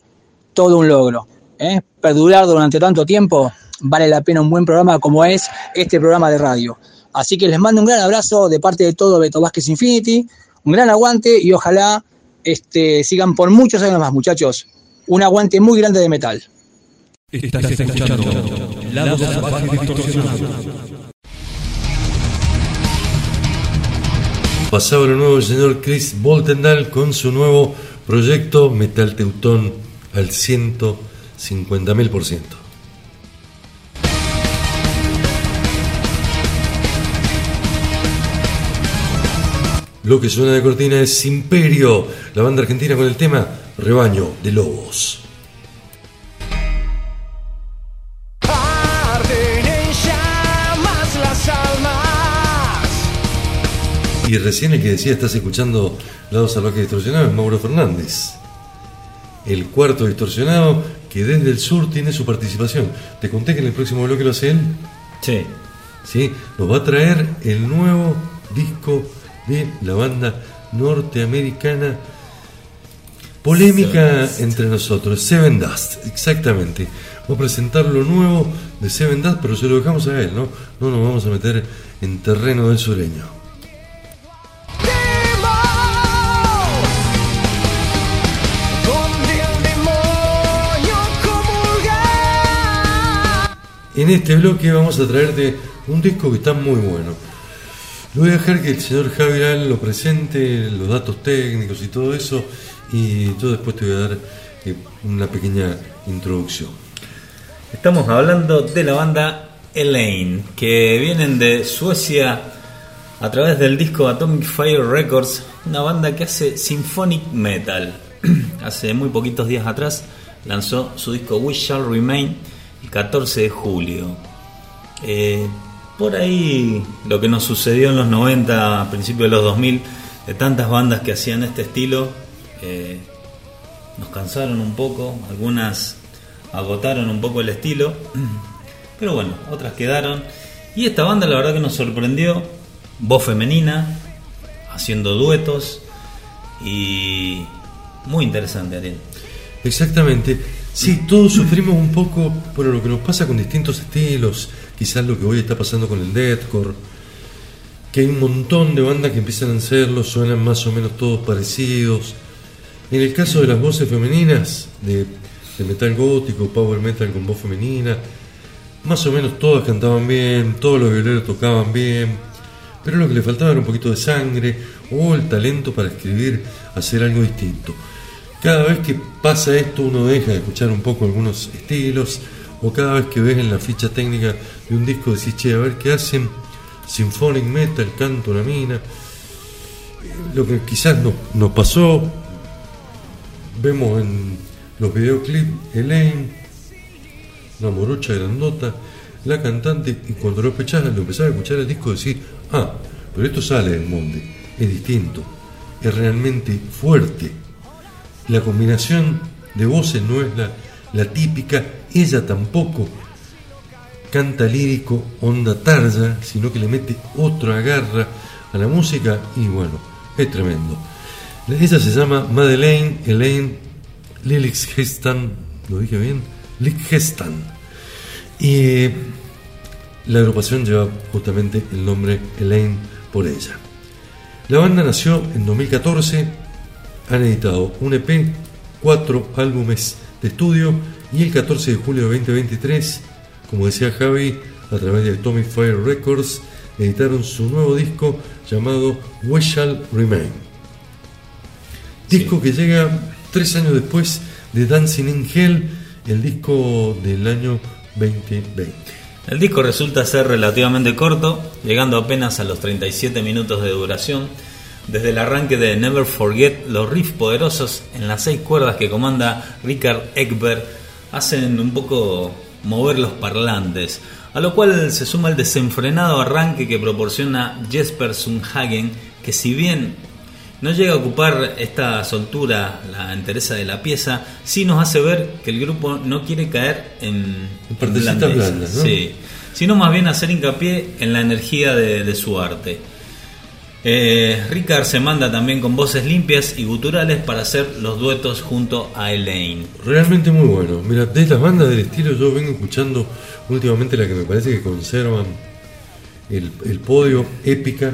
S7: todo un logro. ¿eh? Perdurar durante tanto tiempo vale la pena un buen programa como es este programa de radio. Así que les mando un gran abrazo de parte de todo Beto Vázquez Infinity, un gran aguante y ojalá este, sigan por muchos años más, muchachos. Un aguante muy grande de metal.
S4: Pasaba lo nuevo el señor Chris Boltendal con su nuevo proyecto Metal Teutón al 150.000%. Lo que suena de cortina es Imperio, la banda argentina con el tema Rebaño de Lobos. Y recién el que decía, estás escuchando Lado Salvaje Distorsionado, es Mauro Fernández. El cuarto distorsionado que desde el sur tiene su participación. Te conté que en el próximo bloque lo hace él.
S3: Sí.
S4: ¿sí? Nos va a traer el nuevo disco de la banda norteamericana. Polémica entre nosotros, Seven Dust, exactamente. Va a presentar lo nuevo de Seven Dust, pero se lo dejamos a él, ¿no? No nos vamos a meter en terreno del sureño. En este bloque vamos a traerte un disco que está muy bueno. Lo voy a dejar que el señor Javier lo presente, los datos técnicos y todo eso, y yo después te voy a dar eh, una pequeña introducción.
S3: Estamos hablando de la banda Elaine, que vienen de Suecia a través del disco Atomic Fire Records, una banda que hace symphonic metal. hace muy poquitos días atrás lanzó su disco We Shall Remain el 14 de julio. Eh, por ahí lo que nos sucedió en los 90, a principios de los 2000, de tantas bandas que hacían este estilo, eh, nos cansaron un poco, algunas agotaron un poco el estilo, pero bueno, otras quedaron. Y esta banda la verdad que nos sorprendió, voz femenina, haciendo duetos y muy interesante, Ariel.
S4: Exactamente. Sí, todos sufrimos un poco por lo que nos pasa con distintos estilos, quizás lo que hoy está pasando con el deathcore, que hay un montón de bandas que empiezan a hacerlo, suenan más o menos todos parecidos. En el caso de las voces femeninas, de, de metal gótico, power metal con voz femenina, más o menos todas cantaban bien, todos los violeros tocaban bien, pero lo que le faltaba era un poquito de sangre o el talento para escribir, hacer algo distinto. Cada vez que pasa esto uno deja de escuchar un poco algunos estilos o cada vez que ves en la ficha técnica de un disco decís, che, a ver qué hacen, symphonic metal, canto una mina. Lo que quizás no, nos pasó, vemos en los videoclips Elaine, una morocha grandota, la cantante, y cuando lo empezás, lo empezás a escuchar el disco decís, ah, pero esto sale del monte, es distinto, es realmente fuerte. La combinación de voces no es la, típica, ella tampoco canta lírico, onda tarja, sino que le mete otra garra a la música y bueno, es tremendo. Ella se llama Madeleine Elaine Lillichgestan, ¿lo dije bien? Lichgestan. Y la agrupación lleva justamente el nombre Elaine por ella. La banda nació en 2014, han editado un EP, cuatro álbumes de estudio y el 14 de julio de 2023, como decía Javi, a través de Tommy Fire Records, editaron su nuevo disco llamado We Shall Remain. Disco que llega tres años después de Dancing in Hell, el disco del año 2020.
S3: El disco resulta ser relativamente corto, llegando apenas a los 37 minutos de duración, Desde el arranque de Never Forget, los riffs poderosos en las seis cuerdas que comanda Richard Egbert hacen un poco mover los parlantes, a lo cual se suma el desenfrenado arranque que proporciona Jesper Sundhagen, que si bien no llega a ocupar esta soltura la entereza de la pieza, sí nos hace ver que el grupo no quiere caer en,
S4: En blandas, ¿no?
S3: sí, sino más bien hacer hincapié en la energía de, de su arte. Eh, Ricard se manda también con voces limpias y guturales para hacer los duetos junto a Elaine.
S4: Realmente muy bueno. Mira, de las bandas del estilo yo vengo escuchando últimamente la que me parece que conservan el, el podio, Épica.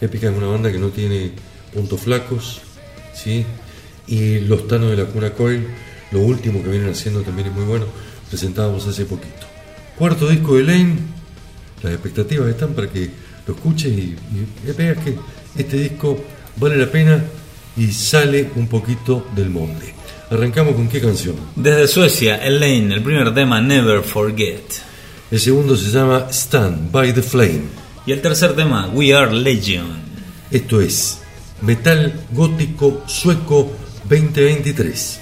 S4: Épica es una banda que no tiene puntos flacos, ¿sí? Y Los Tanos de la Cuna Coil, lo último que vienen haciendo también es muy bueno. Presentábamos hace poquito. Cuarto disco de Lane, las expectativas están para que lo escuches y, y veas que este disco vale la pena y sale un poquito del molde. Arrancamos con qué canción.
S3: Desde Suecia, Elaine, el primer tema Never Forget.
S4: El segundo se llama Stand by the Flame.
S3: Y el tercer tema, We Are Legion.
S4: Esto es Metal Gótico Sueco 2023.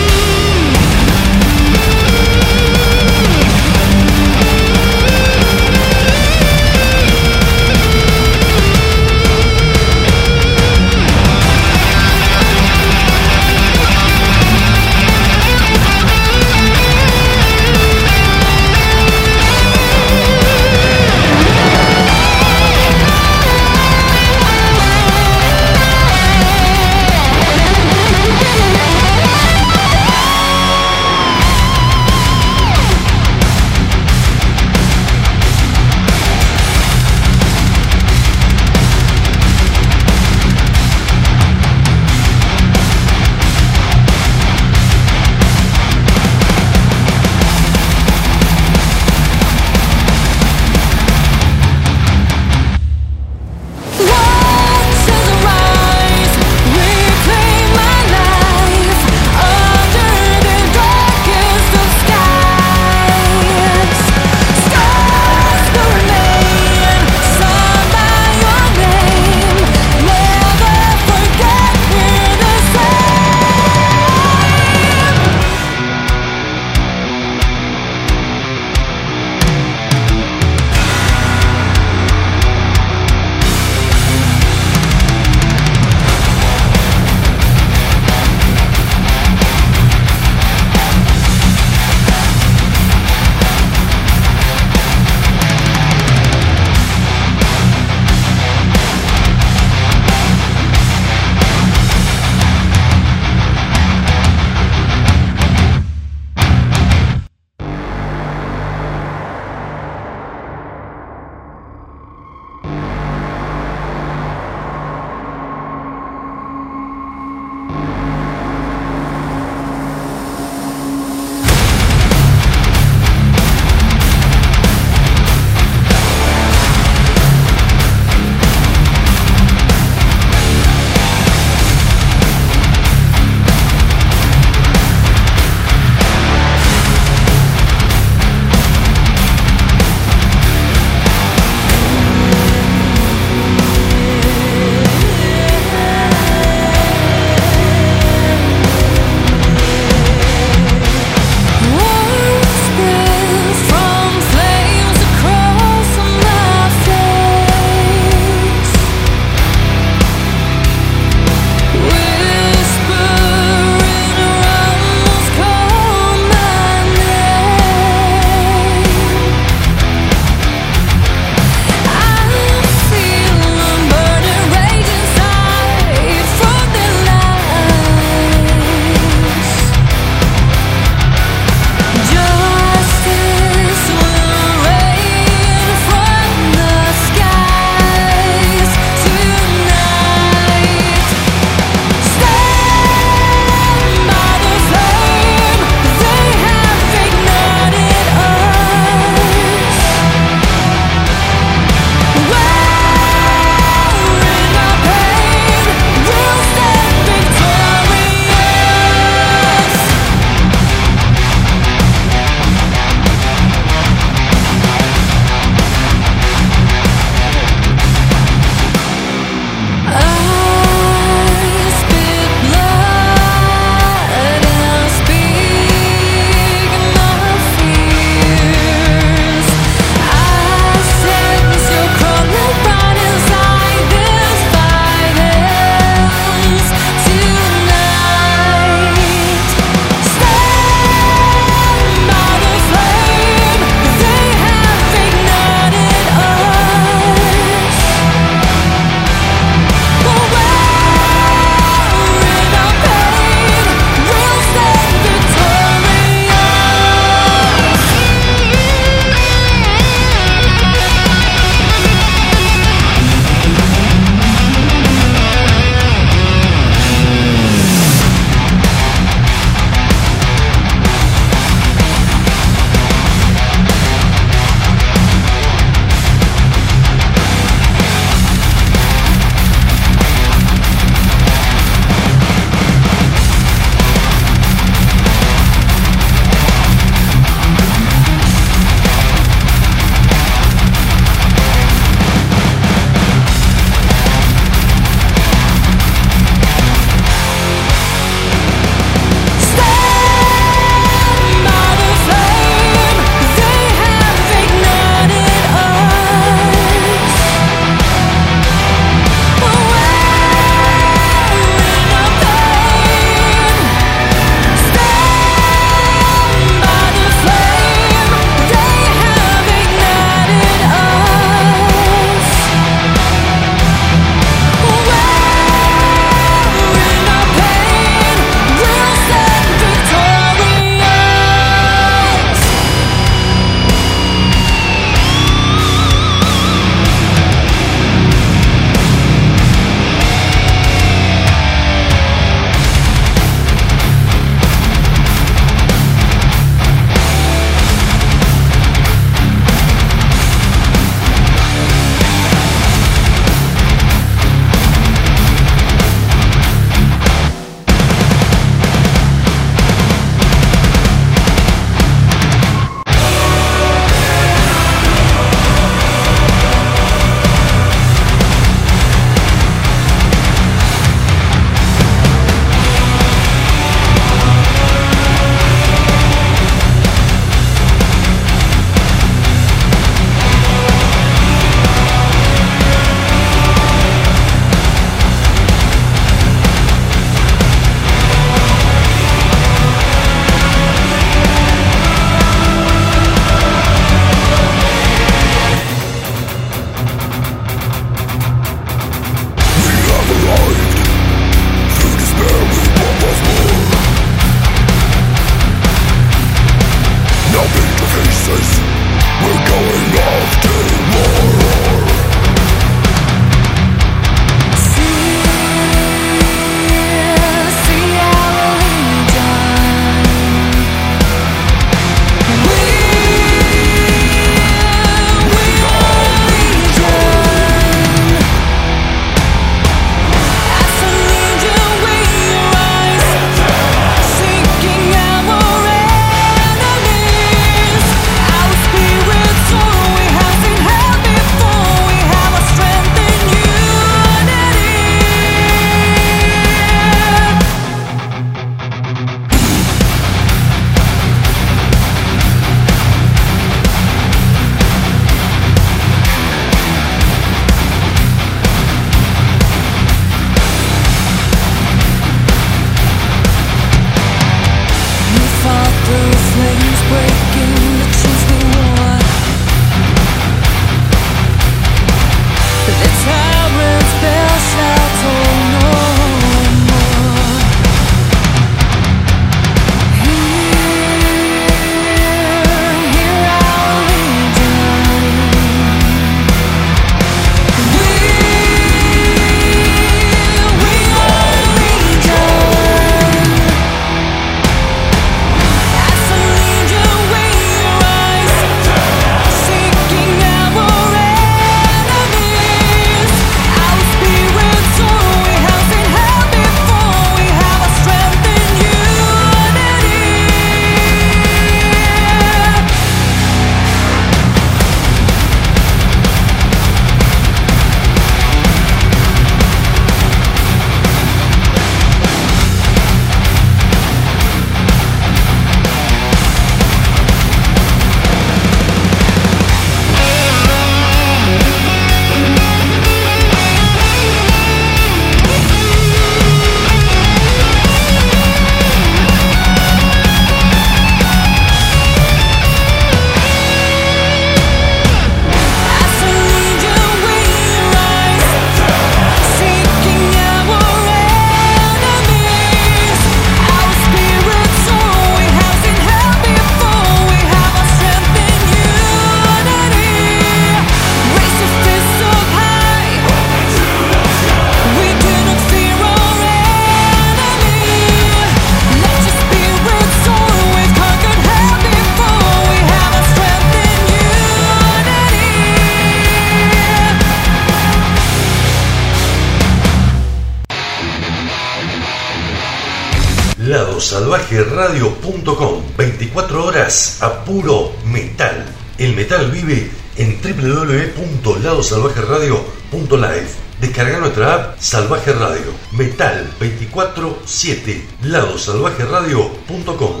S4: www.ladosalvajeradio.live. Descarga nuestra app Salvaje Radio. Metal 24-7. Ladosalvajeradio.com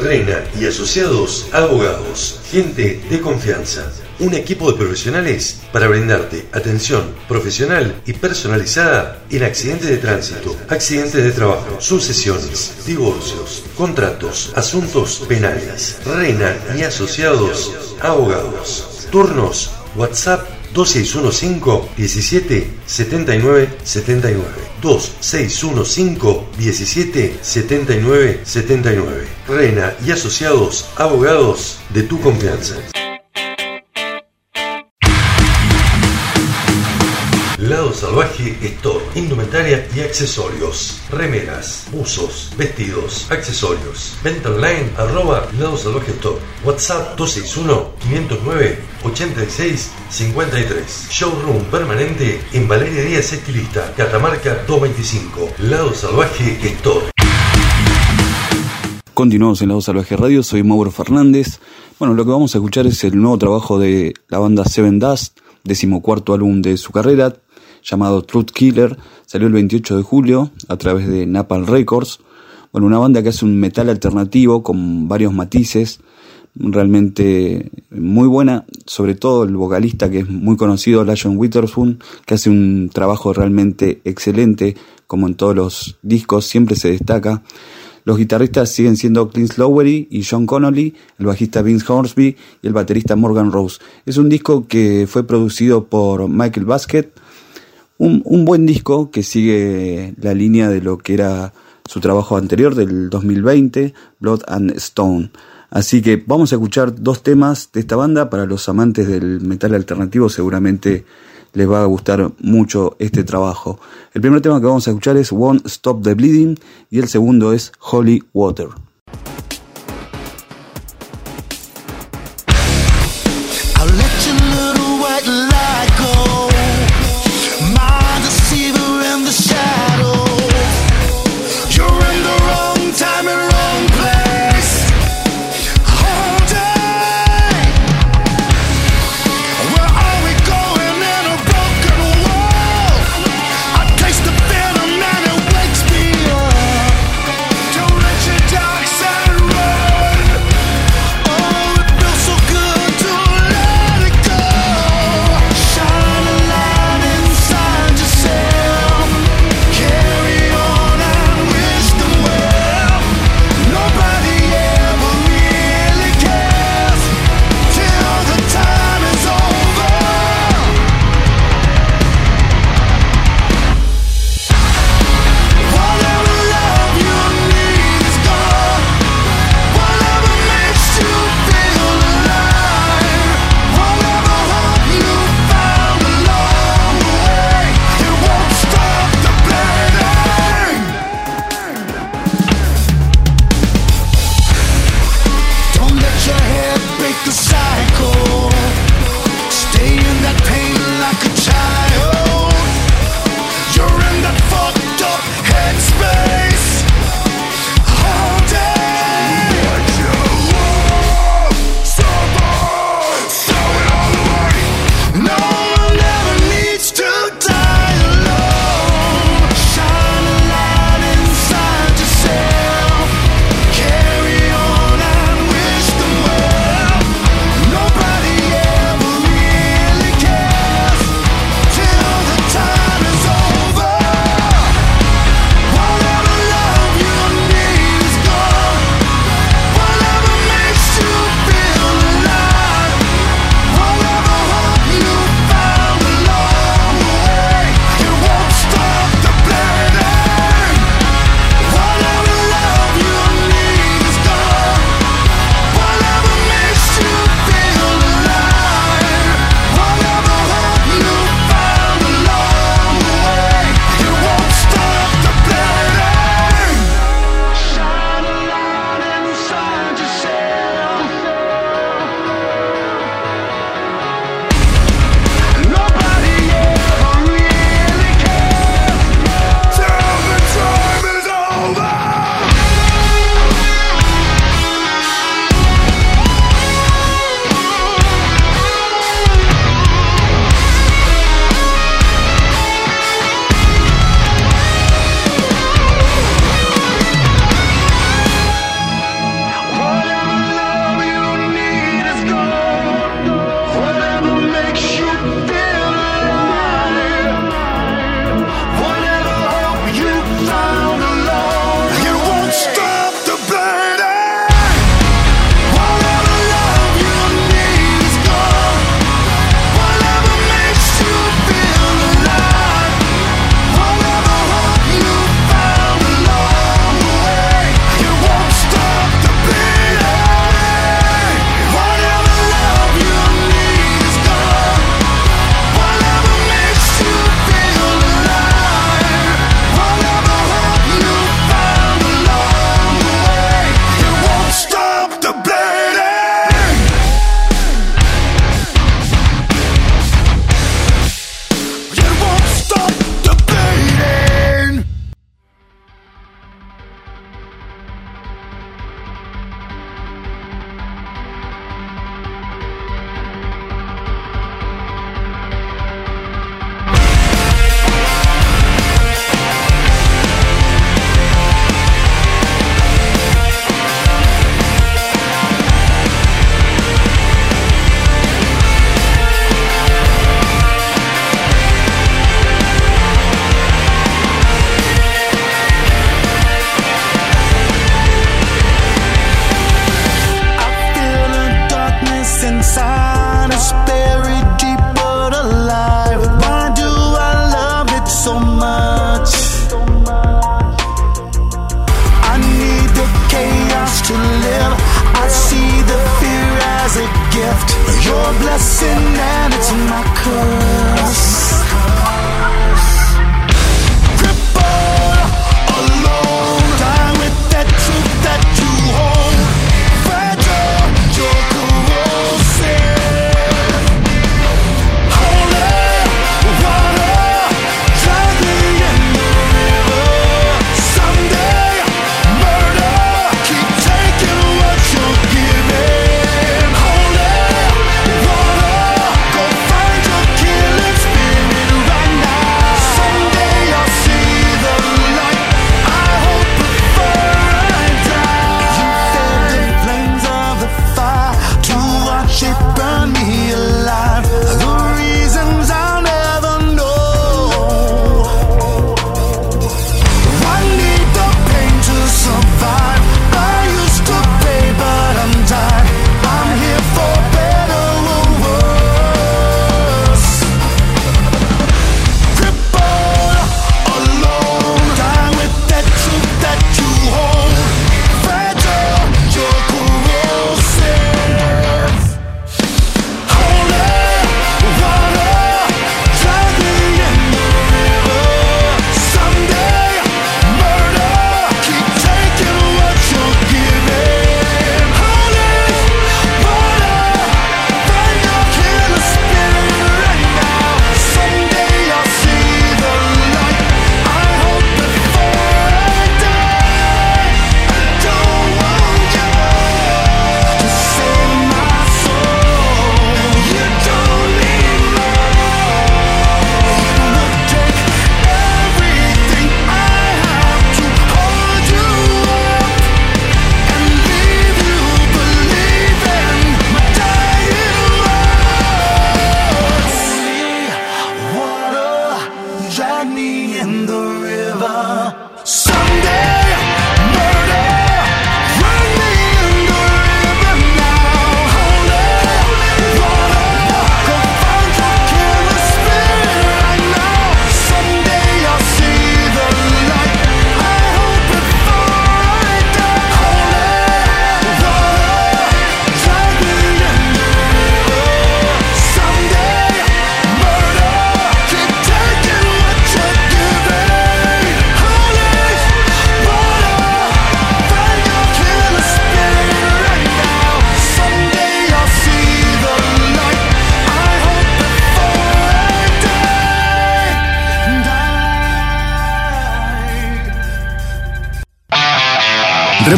S4: Reina y asociados abogados. Gente de confianza. Un equipo de profesionales para brindarte atención profesional y personalizada en accidentes de tránsito, accidentes de trabajo, sucesiones, divorcios, contratos, asuntos penales. Reina y asociados abogados. Turnos WhatsApp 2615 17 79 79 2615 17 79 79 Rena y asociados abogados de tu confianza. Salvaje Store, indumentaria y accesorios, remeras, buzos, vestidos, accesorios. Venta online arroba Lado Salvaje Store. WhatsApp 261-509-8653. Showroom permanente en Valeria Díaz Estilista, Catamarca 225. Lado Salvaje Store.
S8: Continuamos en La Voz Salvaje Radio, soy Mauro Fernández. Bueno, lo que vamos a escuchar es el nuevo trabajo de la banda Seven Dust, decimocuarto álbum de su carrera, llamado Truth Killer. Salió el 28 de julio a través de Napalm Records. Bueno, una banda que hace un metal alternativo con varios matices, realmente muy buena, sobre todo el vocalista que es muy conocido, Lion Witherspoon, que hace un trabajo realmente excelente, como en todos los discos, siempre se destaca. Los guitarristas siguen siendo Clint Lowery y John Connolly, el bajista Vince Hornsby y el baterista Morgan Rose. Es un disco que fue producido por Michael Basket, un, un buen disco que sigue la línea de lo que era su trabajo anterior del 2020, Blood and Stone. Así que vamos a escuchar dos temas de esta banda para los amantes del metal alternativo, seguramente les va a gustar mucho este trabajo. El primer tema que vamos a escuchar es Won't Stop the Bleeding y el segundo es Holy Water.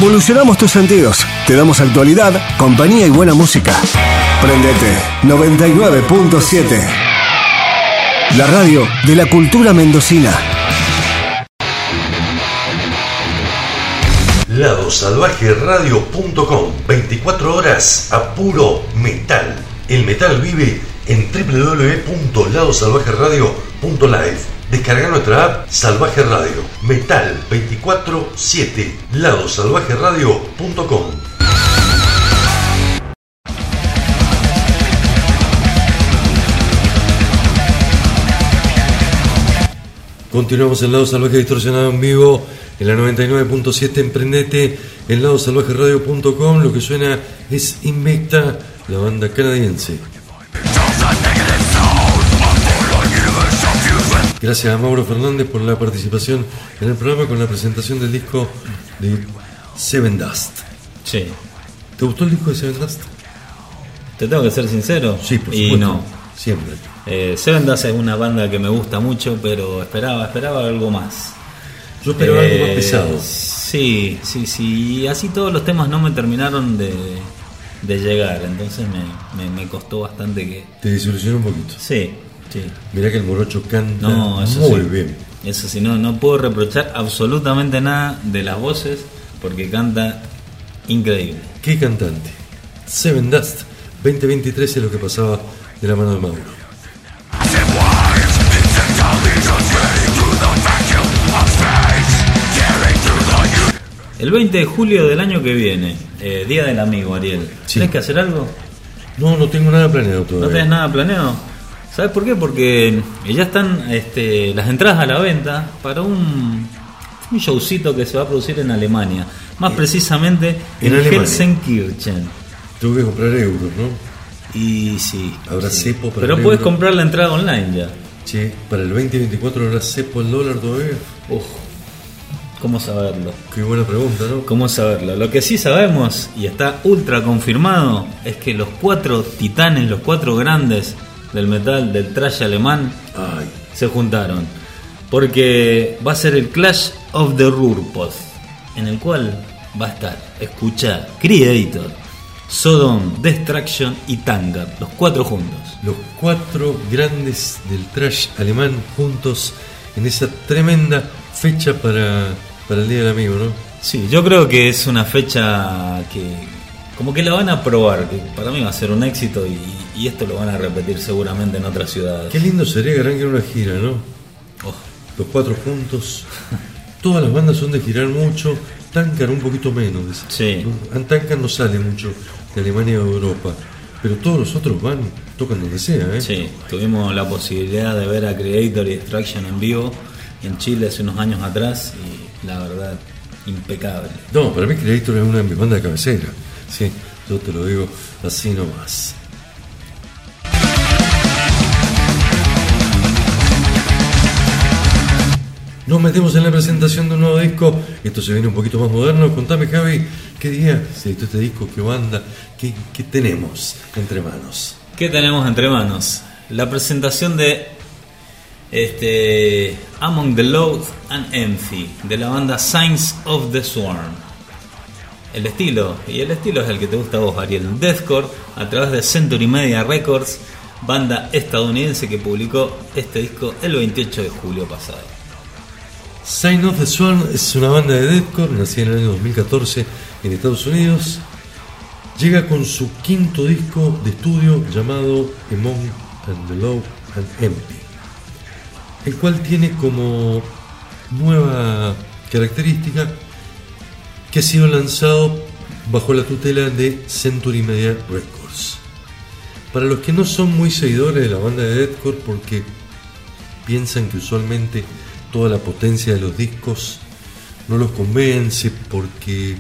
S5: Revolucionamos tus sentidos. Te damos actualidad, compañía y buena música. Prendete 99.7. La radio de la cultura mendocina.
S1: ladosalvajeradio.com 24 horas a puro metal. El metal vive en www.ladosalvajeradio.live. Descarga nuestra app Salvaje Radio. Metal 24-7. ladosalvajeradio.com
S4: Continuamos en Lado Salvaje Distorsionado en vivo en la 99.7 Emprendete en ladosalvajeradio.com. Lo que suena es Invecta, la banda canadiense. Gracias a Mauro Fernández por la participación en el programa con la presentación del disco de Seven Dust.
S3: Sí.
S4: ¿Te gustó el disco de Seven Dust?
S3: Te tengo que ser sincero.
S4: Sí, por
S3: Y
S4: supuesto.
S3: no.
S4: Siempre.
S3: Eh, Seven Dust es una banda que me gusta mucho, pero esperaba, esperaba algo más.
S4: Yo esperaba algo más
S3: Eh,
S4: pesado.
S3: Sí, sí, sí. Y así todos los temas no me terminaron de, de llegar. Entonces me, me, me costó bastante que.
S4: Te desilusionó un poquito.
S3: Sí, sí.
S4: Mirá que el morocho canta
S3: No, eso
S4: muy
S3: sí.
S4: bien.
S3: Eso sí, no, no puedo reprochar absolutamente nada de las voces porque canta increíble.
S4: ¿Qué cantante? Seven Dust 2023 es lo que pasaba de la mano de Mauro.
S3: El 20 de julio del año que viene, eh, Día del Amigo, Ariel.
S4: Sí.
S3: ¿Tienes que hacer algo?
S4: No, no tengo nada planeado
S3: ¿No
S4: todavía.
S3: tenés nada planeado? ¿Sabes por qué? Porque ya están este, las entradas a la venta para un, un showcito que se va a producir en Alemania. Más precisamente
S4: en
S3: en. Helsenkirchen.
S4: Tengo que comprar euros, ¿no?
S3: Y sí.
S4: Habrá
S3: sí.
S4: cepo para
S3: Pero puedes comprar la entrada online ya.
S4: Che, para el 2024 habrá cepo el dólar todavía.
S3: Uf, ¿Cómo saberlo?
S4: Qué buena pregunta, ¿no?
S3: ¿Cómo saberlo? Lo que sí sabemos, y está ultra confirmado, es que los cuatro titanes, los cuatro grandes del metal, del trash alemán,
S4: Ay,
S3: se juntaron. Porque va a ser el Clash of the Rurpos, en el cual va a estar, escucha, Creator, Sodom, Destruction y Tanger, los cuatro juntos.
S4: los cuatro grandes del trash alemán juntos en esa tremenda fecha para, para el Día del Amigo, ¿no?
S3: Sí, yo creo que es una fecha que como que la van a probar, que para mí va a ser un éxito y, y esto lo van a repetir seguramente en otras ciudades.
S4: Qué lindo sería que arranquen una gira, ¿no?
S3: Oh,
S4: Los cuatro juntos. Todas las bandas son de girar mucho, Tankar un poquito menos.
S3: Sí.
S4: No sale mucho de Alemania o Europa, pero todos los otros van, tocan donde sea, ¿eh?
S3: sí, tuvimos la posibilidad de ver a Creator y Destruction en vivo en Chile hace unos años atrás y la verdad, impecable.
S4: No, para mí Creator es una de mis bandas de cabecera. Sí, yo te lo digo así nomás. Nos metemos en la presentación de un nuevo disco. Esto se viene un poquito más moderno. Contame, Javi, ¿qué día se editó este disco? ¿Qué banda? ¿Qué, qué tenemos entre manos?
S3: ¿Qué tenemos entre manos? La presentación de este Among the Load and Empty de la banda Signs of the Swarm. El estilo, y el estilo es el que te gusta a vos, Ariel. Deathcore a través de Century Media Records, banda estadounidense que publicó este disco el 28 de julio pasado.
S4: Sign of the Swan es una banda de deathcore nacida en el año 2014 en Estados Unidos. Llega con su quinto disco de estudio llamado Among and the Low and Empty. el cual tiene como nueva característica que ha sido lanzado bajo la tutela de Century Media Records. Para los que no son muy seguidores de la banda de deathcore porque piensan que usualmente toda la potencia de los discos no los convence porque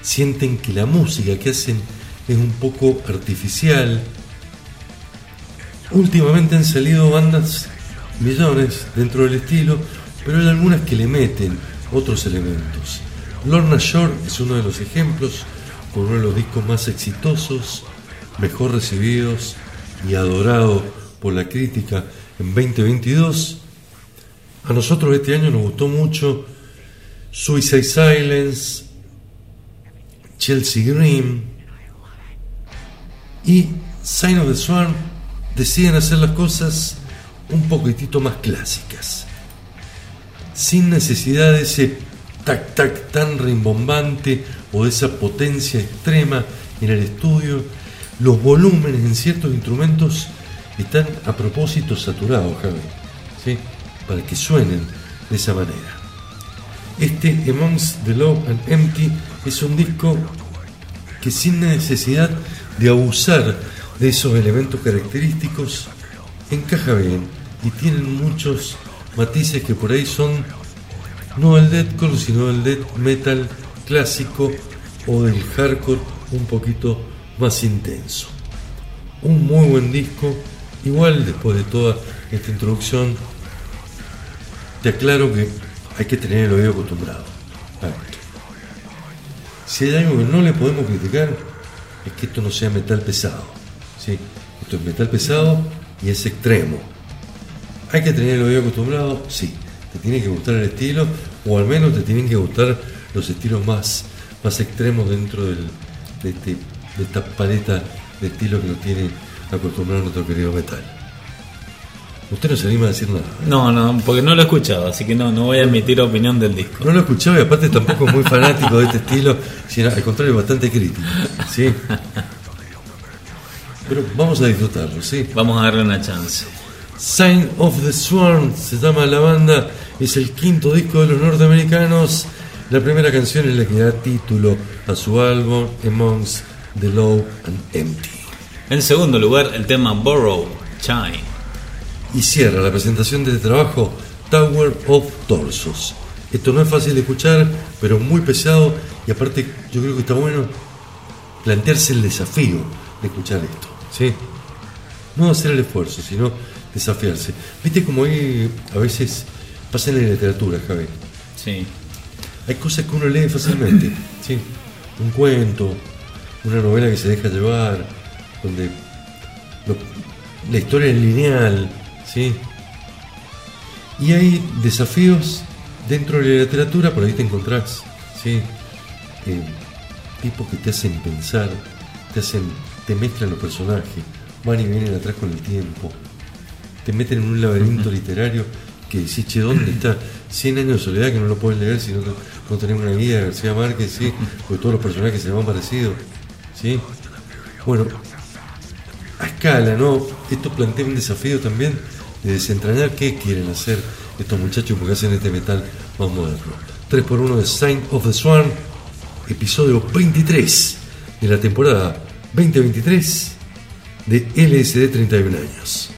S4: sienten que la música que hacen es un poco artificial. Últimamente han salido bandas millones dentro del estilo, pero hay algunas que le meten otros elementos. Lorna Shore es uno de los ejemplos, con uno de los discos más exitosos, mejor recibidos y adorado por la crítica en 2022. A nosotros este año nos gustó mucho Suicide Silence, Chelsea Green y Sign of the Swarm deciden hacer las cosas un poquitito más clásicas, sin necesidad de ese tac tac tan rimbombante o de esa potencia extrema en el estudio. Los volúmenes en ciertos instrumentos están a propósito saturados, Javi, ¿sí? Para que suenen de esa manera. Este Amongst the Low and Empty es un disco que sin necesidad de abusar de esos elementos característicos encaja bien y tienen muchos matices que por ahí son no el deathcore sino el death metal clásico o del hardcore un poquito más intenso. Un muy buen disco, igual después de toda esta introducción te aclaro que hay que tener el oído acostumbrado. Si hay algo que no le podemos criticar, es que esto no sea metal pesado. ¿sí? Esto es metal pesado y es extremo. Hay que tener el oído acostumbrado, sí. Te tiene que gustar el estilo, o al menos te tienen que gustar los estilos más, más extremos dentro de, este- de esta paleta de estilos que nos tiene acostumbrado nuestro querido metal. Usted no se anima a decir nada.
S3: No, no, porque no lo he escuchado, así que no, no voy a emitir opinión del disco.
S4: No lo escuchaba y aparte tampoco es muy fanático de este estilo, sino al contrario, bastante crítico. ¿sí? Pero vamos a disfrutarlo, ¿sí?
S3: Vamos a darle una chance.
S4: Sign of the Swarm se llama la banda, es el quinto disco de los norteamericanos. La primera canción es la que da título a su álbum Amongst the Low and Empty.
S3: En segundo lugar, el tema Borrow, Chime.
S4: Y cierra la presentación de este trabajo Tower of Torsos. Esto no es fácil de escuchar, pero muy pesado y aparte yo creo que está bueno plantearse el desafío de escuchar esto. ¿sí? No hacer el esfuerzo, sino desafiarse. Viste como hay a veces pasa en la literatura, Javi.
S3: Sí.
S4: Hay cosas que uno lee fácilmente. ¿sí? Un cuento, una novela que se deja llevar, donde lo- la historia es lineal. ¿Sí? Y hay desafíos dentro de la literatura, por ahí te encontrás. ¿sí? Eh, tipos que te hacen pensar, te hacen, te mezclan los personajes, van y vienen atrás con el tiempo, te meten en un laberinto literario que decís, che, ¿dónde está? 100 años de soledad que no lo puedes leer si no, no tenés una guía de García Márquez, ¿sí? porque todos los personajes se van parecidos. ¿sí? Bueno, a escala, ¿no? Esto plantea un desafío también de desentrañar qué quieren hacer estos muchachos porque hacen este metal más moderno. 3x1 de Sign of the Swarm, episodio 23 de la temporada 2023 de LSD 31 años.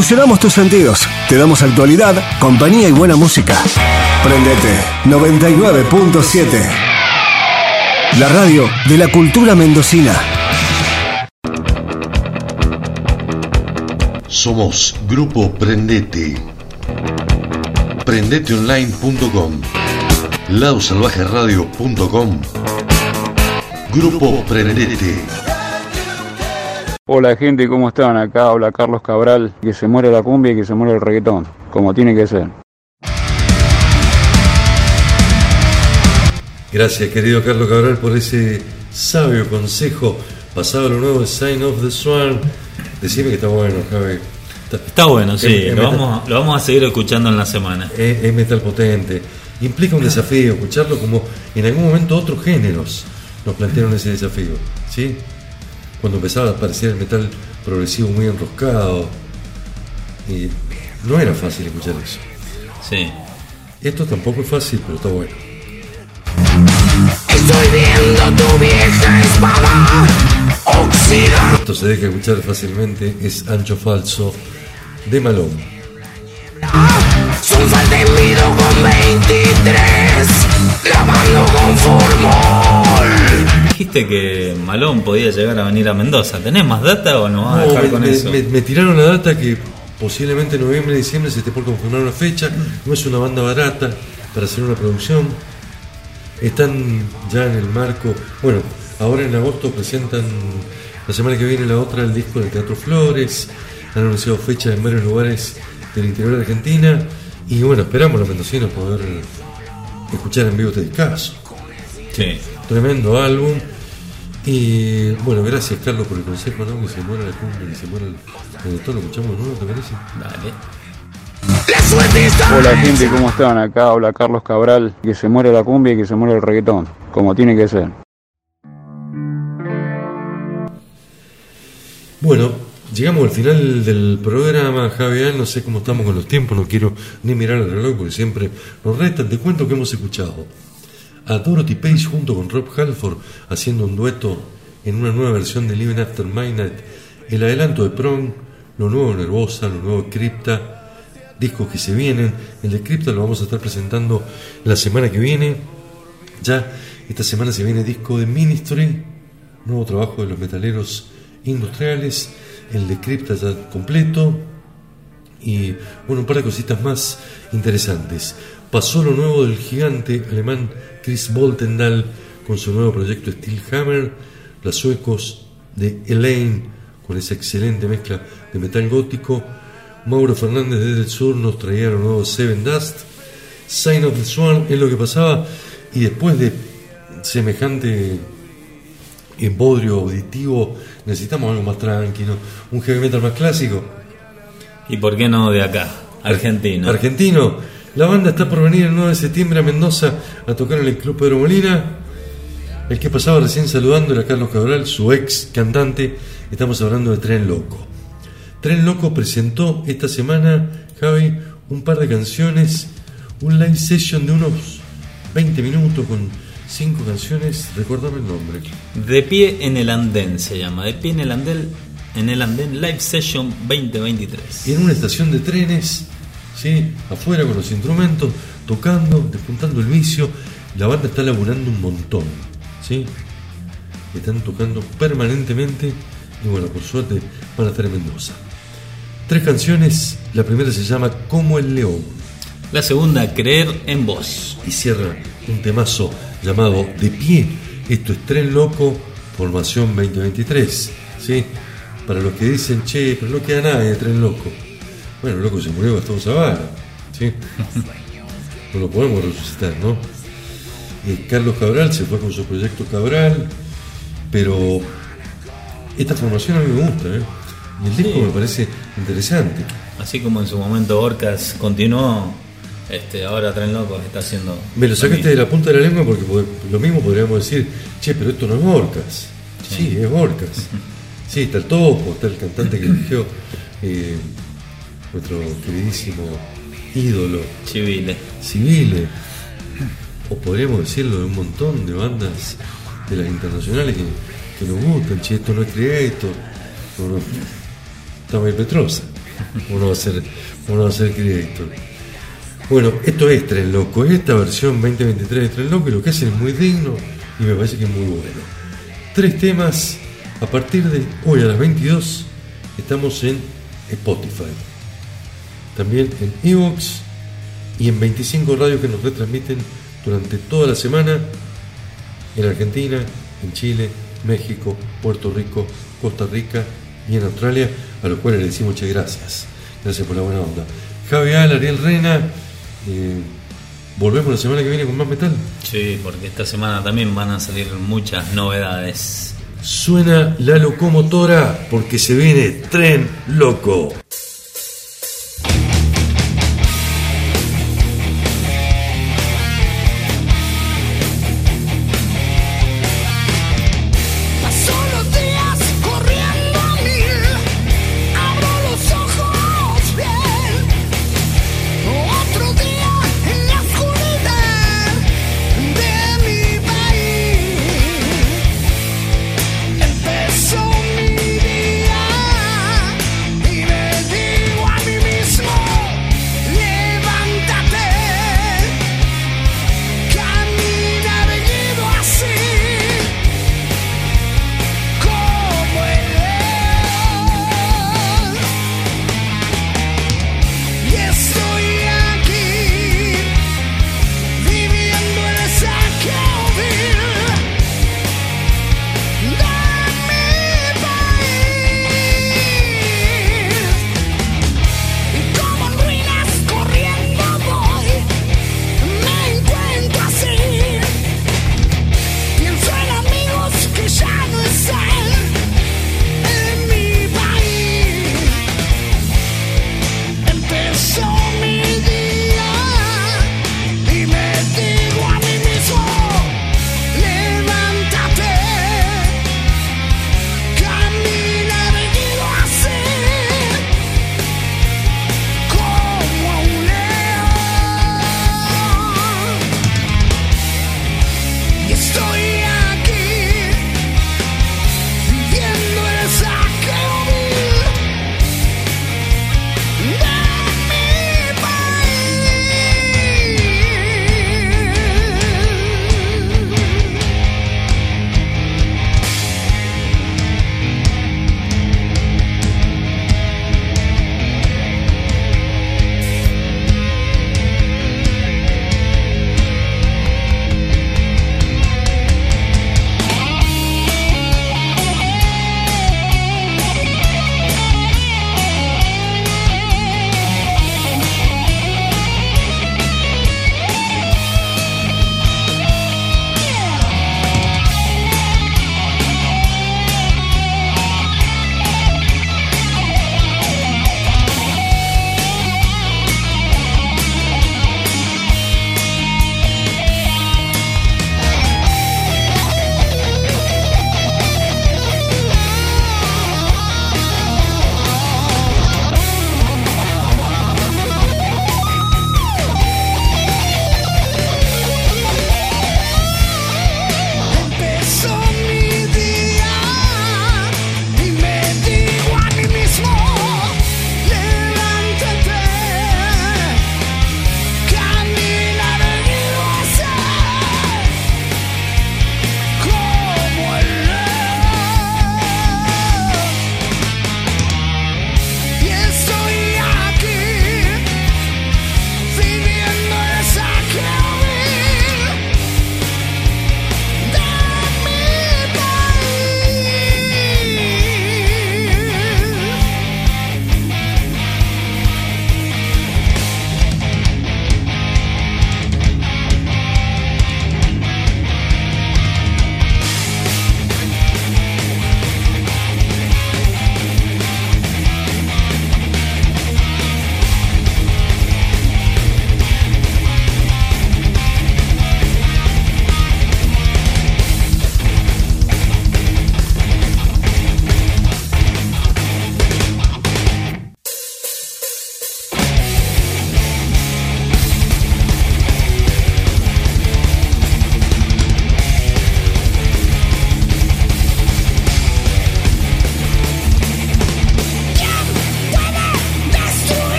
S5: Revolucionamos tus sentidos. Te damos actualidad, compañía y buena música. Prendete 99.7. La radio de la cultura mendocina.
S1: Somos Grupo Prendete. Prendeteonline.com. Ladosalvajeradio.com. Grupo Prendete.
S9: Hola gente, ¿cómo están? Acá habla Carlos Cabral, que se muere la cumbia y que se muere el reggaetón, como tiene que ser.
S4: Gracias, querido Carlos Cabral, por ese sabio consejo. Pasado lo nuevo de Sign of the Swan. Decime que está bueno, Javi.
S3: Está bueno, sí,
S4: Es- es
S3: lo vamos, a- lo vamos a seguir escuchando en la semana.
S4: Es, es metal potente. Implica un desafío, escucharlo como en algún momento otros géneros nos plantearon ese desafío. ¿sí? Cuando empezaba a aparecer el metal progresivo muy enroscado. Y no era fácil escuchar eso.
S3: Sí.
S4: Esto tampoco es fácil, pero está bueno.
S6: Estoy viendo tu vieja espada oxidada.
S4: Esto se deja escuchar fácilmente, es Ancho Falso de Malón.
S6: Son sal de mido con 23. Grabando con formol.
S3: Dijiste que Malón podía llegar a venir a Mendoza. ¿Tenés más data o no vas a
S4: No,
S3: dejar
S4: me,
S3: con
S4: me-
S3: eso?
S4: me- me tiraron la data que posiblemente en noviembre, diciembre se esté por confirmar una fecha. No es una banda barata para hacer una producción. Están ya en el marco. Bueno, ahora en agosto presentan la semana que viene la otra el disco del Teatro Flores. Han anunciado fechas en varios lugares del interior de Argentina. Y bueno, esperamos los mendocinos poder escuchar en vivo este discazo.
S3: Sí.
S4: Tremendo álbum. Y bueno, gracias Carlos por el consejo, ¿no? Que se muera la cumbia, que se muera el reggaetón, lo escuchamos de nuevo, ¿te parece?
S3: Dale.
S9: Hola gente, ¿cómo están? Acá habla Carlos Cabral, que se muere la cumbia y que se muere el reggaetón, como tiene que ser.
S4: Bueno, llegamos al final del programa, Javier, no sé cómo estamos con los tiempos, no quiero ni mirar el reloj porque siempre nos restan. Te cuento que hemos escuchado a Dorothy Page junto con Rob Halford haciendo un dueto en una nueva versión de Living After Midnight, el adelanto de Prong, lo nuevo Nervosa, lo nuevo Crypta, discos que se vienen. El de Crypta lo vamos a estar presentando la semana que viene. Ya esta semana se viene disco de Ministry, nuevo trabajo de los metaleros industriales, el de Crypta ya completo y bueno, un par de cositas más interesantes. Pasó lo nuevo del gigante alemán Chris Boltendal con su nuevo proyecto Steelhammer, los suecos de Elaine con esa excelente mezcla de metal gótico, Mauro Fernández desde el sur nos traía lo nuevo Seven Dust, Sign of the Swan es lo que pasaba y después de semejante embodrio auditivo necesitamos algo más tranquilo, un heavy metal más clásico.
S3: ¿Y por qué no de acá? Argentino.
S4: Argentino. La banda está por venir el 9 de septiembre a Mendoza a tocar en el Club Pedro Molina. El que pasaba recién saludando era Carlos Cabral, su ex cantante. Estamos hablando de Tren Loco. Tren Loco presentó esta semana, Javi, un par de canciones, un live session de unos 20 minutos con cinco canciones. Recuérdame el nombre.
S3: De pie en el andén se llama. De pie en el andén, en el andén Live Session 2023.
S4: en una estación de trenes, ¿sí? afuera con los instrumentos, tocando, despuntando el vicio. La banda está laburando un montón. ¿sí? Están tocando permanentemente y bueno, por suerte van a estar en Mendoza. Tres canciones, la primera se llama Como el León
S3: La segunda, Creer en Vos.
S4: y cierra un temazo llamado De Pie. Esto es Tren Loco, formación 2023. ¿sí? Para los que dicen, che, pero no queda nadie de Tren Loco. Bueno, el loco se murió Gastón Zavala. ¿sí? No lo podemos resucitar, ¿no? Eh, Carlos Cabral se fue con su proyecto Cabral, pero esta formación a mí me gusta, ¿eh? Y el disco me parece interesante.
S3: Así como en su momento Orcas continuó, este, ahora Tren Loco está haciendo.
S4: Me lo sacaste de la punta de la lengua porque lo mismo podríamos decir, che, pero esto no es Orcas. Sí, es Orcas. Sí, está el topo, está el cantante que eligió eh, nuestro queridísimo ídolo
S3: Chivile.
S4: Civile. O podríamos decirlo de un montón de bandas de las internacionales que, que nos gustan, che, esto no es Creator, no, no. Está muy Petrosa. Uno va a ser, uno va a ser crédito. Bueno, esto es Tren Loco, esta versión 2023 de Tren Loco y lo que hacen es muy digno y me parece que es muy bueno. Tres temas, a partir de hoy a las 22 estamos en Spotify, también en Evox y en 25 radios que nos retransmiten durante toda la semana en Argentina, en Chile, México, Puerto Rico, Costa Rica y en Australia, a los cuales le decimos muchas gracias. Gracias por la buena onda. Javi Al, Ariel Rena, eh, volvemos la semana que viene con más metal.
S3: Sí, porque esta semana también van a salir muchas novedades.
S4: Suena la locomotora porque se viene tren loco.